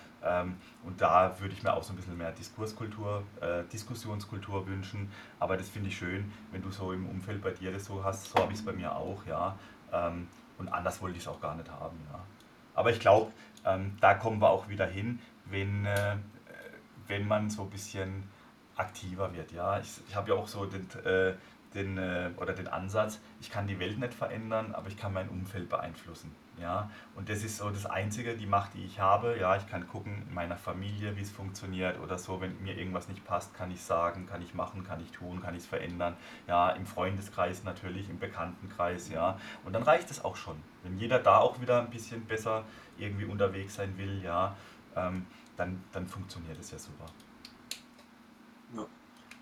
und da würde ich mir auch so ein bisschen mehr Diskurskultur, äh, Diskussionskultur wünschen. Aber das finde ich schön, wenn du so im Umfeld bei dir das so hast. So habe ich es bei mir auch, ja. Ähm, und anders wollte ich es auch gar nicht haben, ja. Aber ich glaube, ähm, da kommen wir auch wieder hin, wenn, äh, wenn man so ein bisschen aktiver wird, ja. Ich, ich habe ja auch so den, äh, den, äh, oder den Ansatz, ich kann die Welt nicht verändern, aber ich kann mein Umfeld beeinflussen. Ja? Und das ist so das Einzige, die Macht, die ich habe. Ja, ich kann gucken in meiner Familie, wie es funktioniert oder so. Wenn mir irgendwas nicht passt, kann ich sagen, kann ich machen, kann ich tun, kann ich es verändern. Ja, im Freundeskreis natürlich, im Bekanntenkreis, ja. Und dann reicht es auch schon. Wenn jeder da auch wieder ein bisschen besser irgendwie unterwegs sein will, ja, ähm, dann, dann funktioniert es ja super. Ja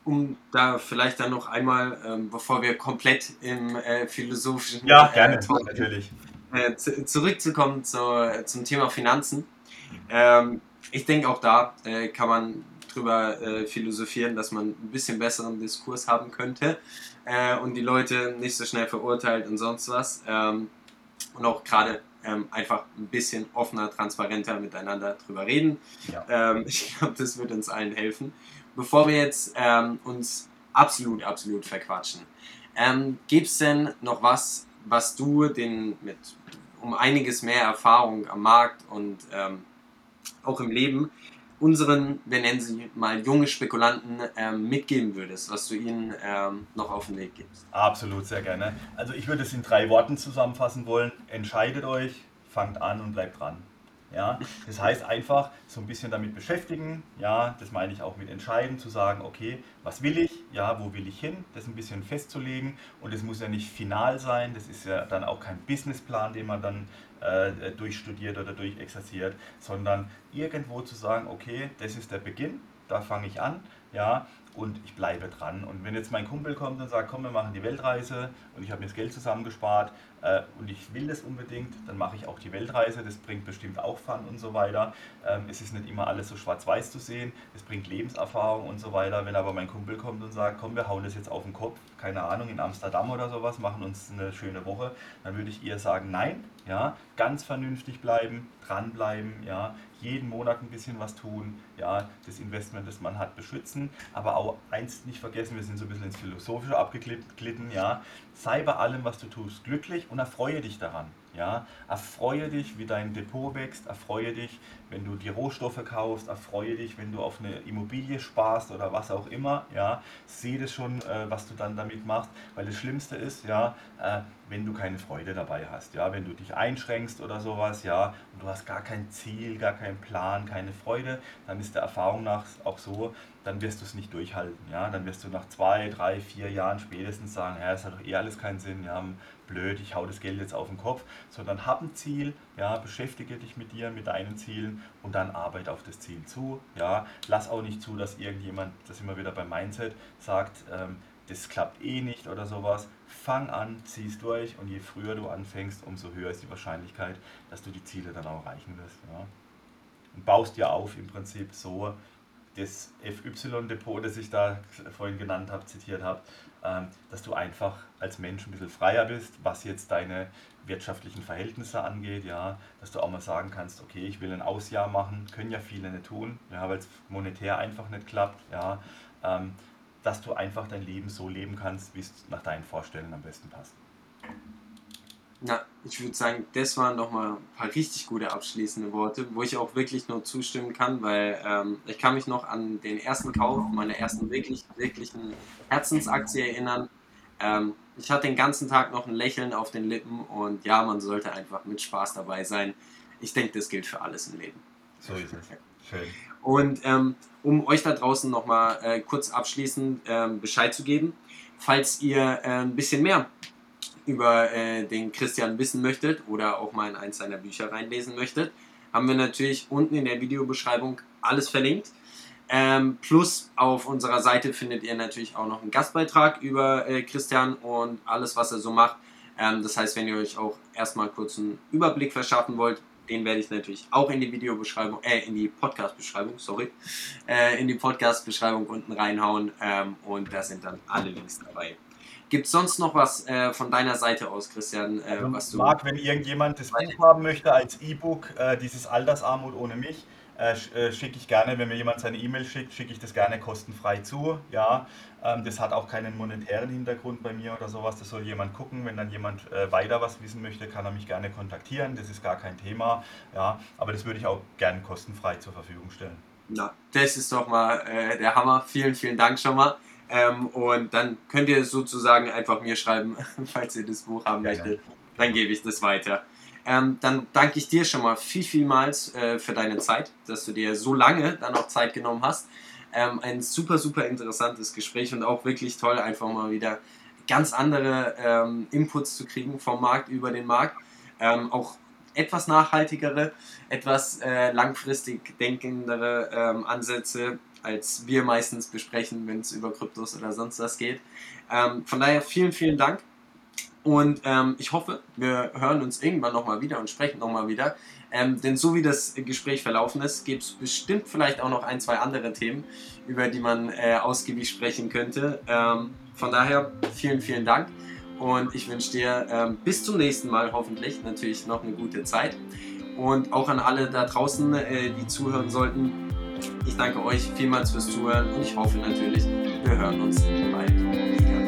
um da vielleicht dann noch einmal, ähm, bevor wir komplett im äh, philosophischen ja, gerne, äh, Talk, natürlich. Äh, zurückzukommen zu, zum Thema Finanzen. Ähm, ich denke auch da äh, kann man drüber äh, philosophieren, dass man ein bisschen besseren Diskurs haben könnte äh, und die Leute nicht so schnell verurteilt und sonst was. Ähm, und auch gerade ähm, einfach ein bisschen offener, transparenter miteinander drüber reden. Ja. Ähm, ich glaube, das wird uns allen helfen. Bevor wir jetzt ähm, uns absolut, absolut verquatschen, ähm, gibt es denn noch was, was du den mit um einiges mehr Erfahrung am Markt und ähm, auch im Leben unseren, wir nennen sie mal junge Spekulanten, ähm, mitgeben würdest, was du ihnen ähm, noch auf den Weg gibst? Absolut, sehr gerne. Also ich würde es in drei Worten zusammenfassen wollen. Entscheidet euch, fangt an und bleibt dran. Ja, das heißt einfach so ein bisschen damit beschäftigen, ja, das meine ich auch mit entscheiden, zu sagen, okay, was will ich, ja, wo will ich hin, das ein bisschen festzulegen. Und es muss ja nicht final sein, das ist ja dann auch kein Businessplan, den man dann äh, durchstudiert oder durchexerziert, sondern irgendwo zu sagen, okay, das ist der Beginn, da fange ich an, ja, und ich bleibe dran. Und wenn jetzt mein Kumpel kommt und sagt, komm, wir machen die Weltreise und ich habe mir das Geld zusammengespart äh, und ich will das unbedingt, dann mache ich auch die Weltreise. Das bringt bestimmt auch Fun und so weiter. Ähm, es ist nicht immer alles so schwarz-weiß zu sehen. Es bringt Lebenserfahrung und so weiter. Wenn aber mein Kumpel kommt und sagt, komm, wir hauen das jetzt auf den Kopf, keine Ahnung, in Amsterdam oder sowas, machen uns eine schöne Woche, dann würde ich eher sagen, nein, ja, ganz vernünftig bleiben, dranbleiben, ja, jeden Monat ein bisschen was tun, ja, das Investment, das man hat, beschützen, aber auch eins nicht vergessen, wir sind so ein bisschen ins Philosophische abgeglitten, ja, sei bei allem, was du tust, glücklich und erfreue dich daran. Ja, erfreue dich, wie dein Depot wächst, erfreue dich, wenn du die Rohstoffe kaufst, erfreue dich, wenn du auf eine Immobilie sparst oder was auch immer. Ja, sehe das schon, äh, was du dann damit machst, weil das Schlimmste ist, ja, äh, wenn du keine Freude dabei hast, ja, wenn du dich einschränkst oder sowas, ja, und du hast gar kein Ziel, gar keinen Plan, keine Freude, dann ist der Erfahrung nach auch so, dann wirst du es nicht durchhalten, ja, dann wirst du nach zwei, drei, vier Jahren spätestens sagen, ja, es hat doch eh alles keinen Sinn, ja, blöd, ich hau das Geld jetzt auf den Kopf, sondern hab ein Ziel, ja, beschäftige dich mit dir, mit deinen Zielen und dann arbeite auf das Ziel zu, ja, lass auch nicht zu, dass irgendjemand, das immer wieder beim Mindset, sagt, ähm, das klappt eh nicht oder sowas, fang an, zieh es durch und je früher du anfängst, umso höher ist die Wahrscheinlichkeit, dass du die Ziele dann auch erreichen wirst, ja. Und baust dir auf im Prinzip so, das FY-Depot, das ich da vorhin genannt habe, zitiert habe, ähm, dass du einfach als Mensch ein bisschen freier bist, was jetzt deine wirtschaftlichen Verhältnisse angeht, ja, dass du auch mal sagen kannst, okay, ich will ein Ausjahr machen, können ja viele nicht tun, ja, weil es monetär einfach nicht klappt, ja, ähm, dass du einfach dein Leben so leben kannst, wie es nach deinen Vorstellungen am besten passt. Na, ich würde sagen, das waren nochmal ein paar richtig gute abschließende Worte, wo ich auch wirklich nur zustimmen kann, weil ähm, ich kann mich noch an den ersten Kauf meiner ersten wirklich, wirklichen Herzensaktie erinnern. Ähm, ich hatte den ganzen Tag noch ein Lächeln auf den Lippen und ja, man sollte einfach mit Spaß dabei sein. Ich denke, das gilt für alles im Leben. So ist es. Schön. Und ähm, um euch da draußen nochmal äh, kurz abschließend ähm, Bescheid zu geben, falls ihr äh, ein bisschen mehr über äh, den Christian wissen möchtet oder auch mal in eins seiner Bücher reinlesen möchtet, haben wir natürlich unten in der Videobeschreibung alles verlinkt. Ähm, plus auf unserer Seite findet ihr natürlich auch noch einen Gastbeitrag über äh, Christian und alles, was er so macht. Ähm, das heißt, wenn ihr euch auch erstmal kurz einen Überblick verschaffen wollt, den werde ich natürlich auch in die Videobeschreibung, äh, in die Podcast-Beschreibung, sorry, äh, in die Podcast-Beschreibung unten reinhauen ähm, und da sind dann alle Links dabei. Gibt es sonst noch was äh, von deiner Seite aus, Christian? Äh, was du Marc, wenn irgendjemand das Buch haben möchte als E-Book, äh, dieses Altersarmut ohne mich, äh, äh, schicke ich gerne, wenn mir jemand seine E-Mail schickt, schicke ich das gerne kostenfrei zu. Ja, ähm, das hat auch keinen monetären Hintergrund bei mir oder sowas. Das soll jemand gucken. Wenn dann jemand äh, weiter was wissen möchte, kann er mich gerne kontaktieren. Das ist gar kein Thema. Ja, aber das würde ich auch gerne kostenfrei zur Verfügung stellen. Na, das ist doch mal der Hammer. Vielen, vielen Dank schon mal. Ähm, und dann könnt ihr sozusagen einfach mir schreiben, falls ihr das Buch haben möchtet. Dann gebe ich das weiter. Ähm, dann danke ich dir schon mal viel, vielmals äh, für deine Zeit, dass du dir so lange dann auch Zeit genommen hast. Ähm, ein super, super interessantes Gespräch und auch wirklich toll, einfach mal wieder ganz andere ähm, Inputs zu kriegen vom Markt über den Markt. Ähm, auch etwas nachhaltigere, etwas äh, langfristig denkendere ähm, Ansätze als wir meistens besprechen, wenn es über Kryptos oder sonst was geht. Ähm, von daher vielen, vielen Dank. Und ähm, ich hoffe, wir hören uns irgendwann nochmal wieder und sprechen nochmal wieder. Ähm, denn so wie das Gespräch verlaufen ist, gibt es bestimmt vielleicht auch noch ein, zwei andere Themen, über die man äh, ausgiebig sprechen könnte. Ähm, von daher vielen, vielen Dank. Und ich wünsche dir ähm, bis zum nächsten Mal hoffentlich natürlich noch eine gute Zeit. Und auch an alle da draußen, äh, die zuhören sollten, ich danke euch vielmals fürs Zuhören und ich hoffe natürlich, wir hören uns bald.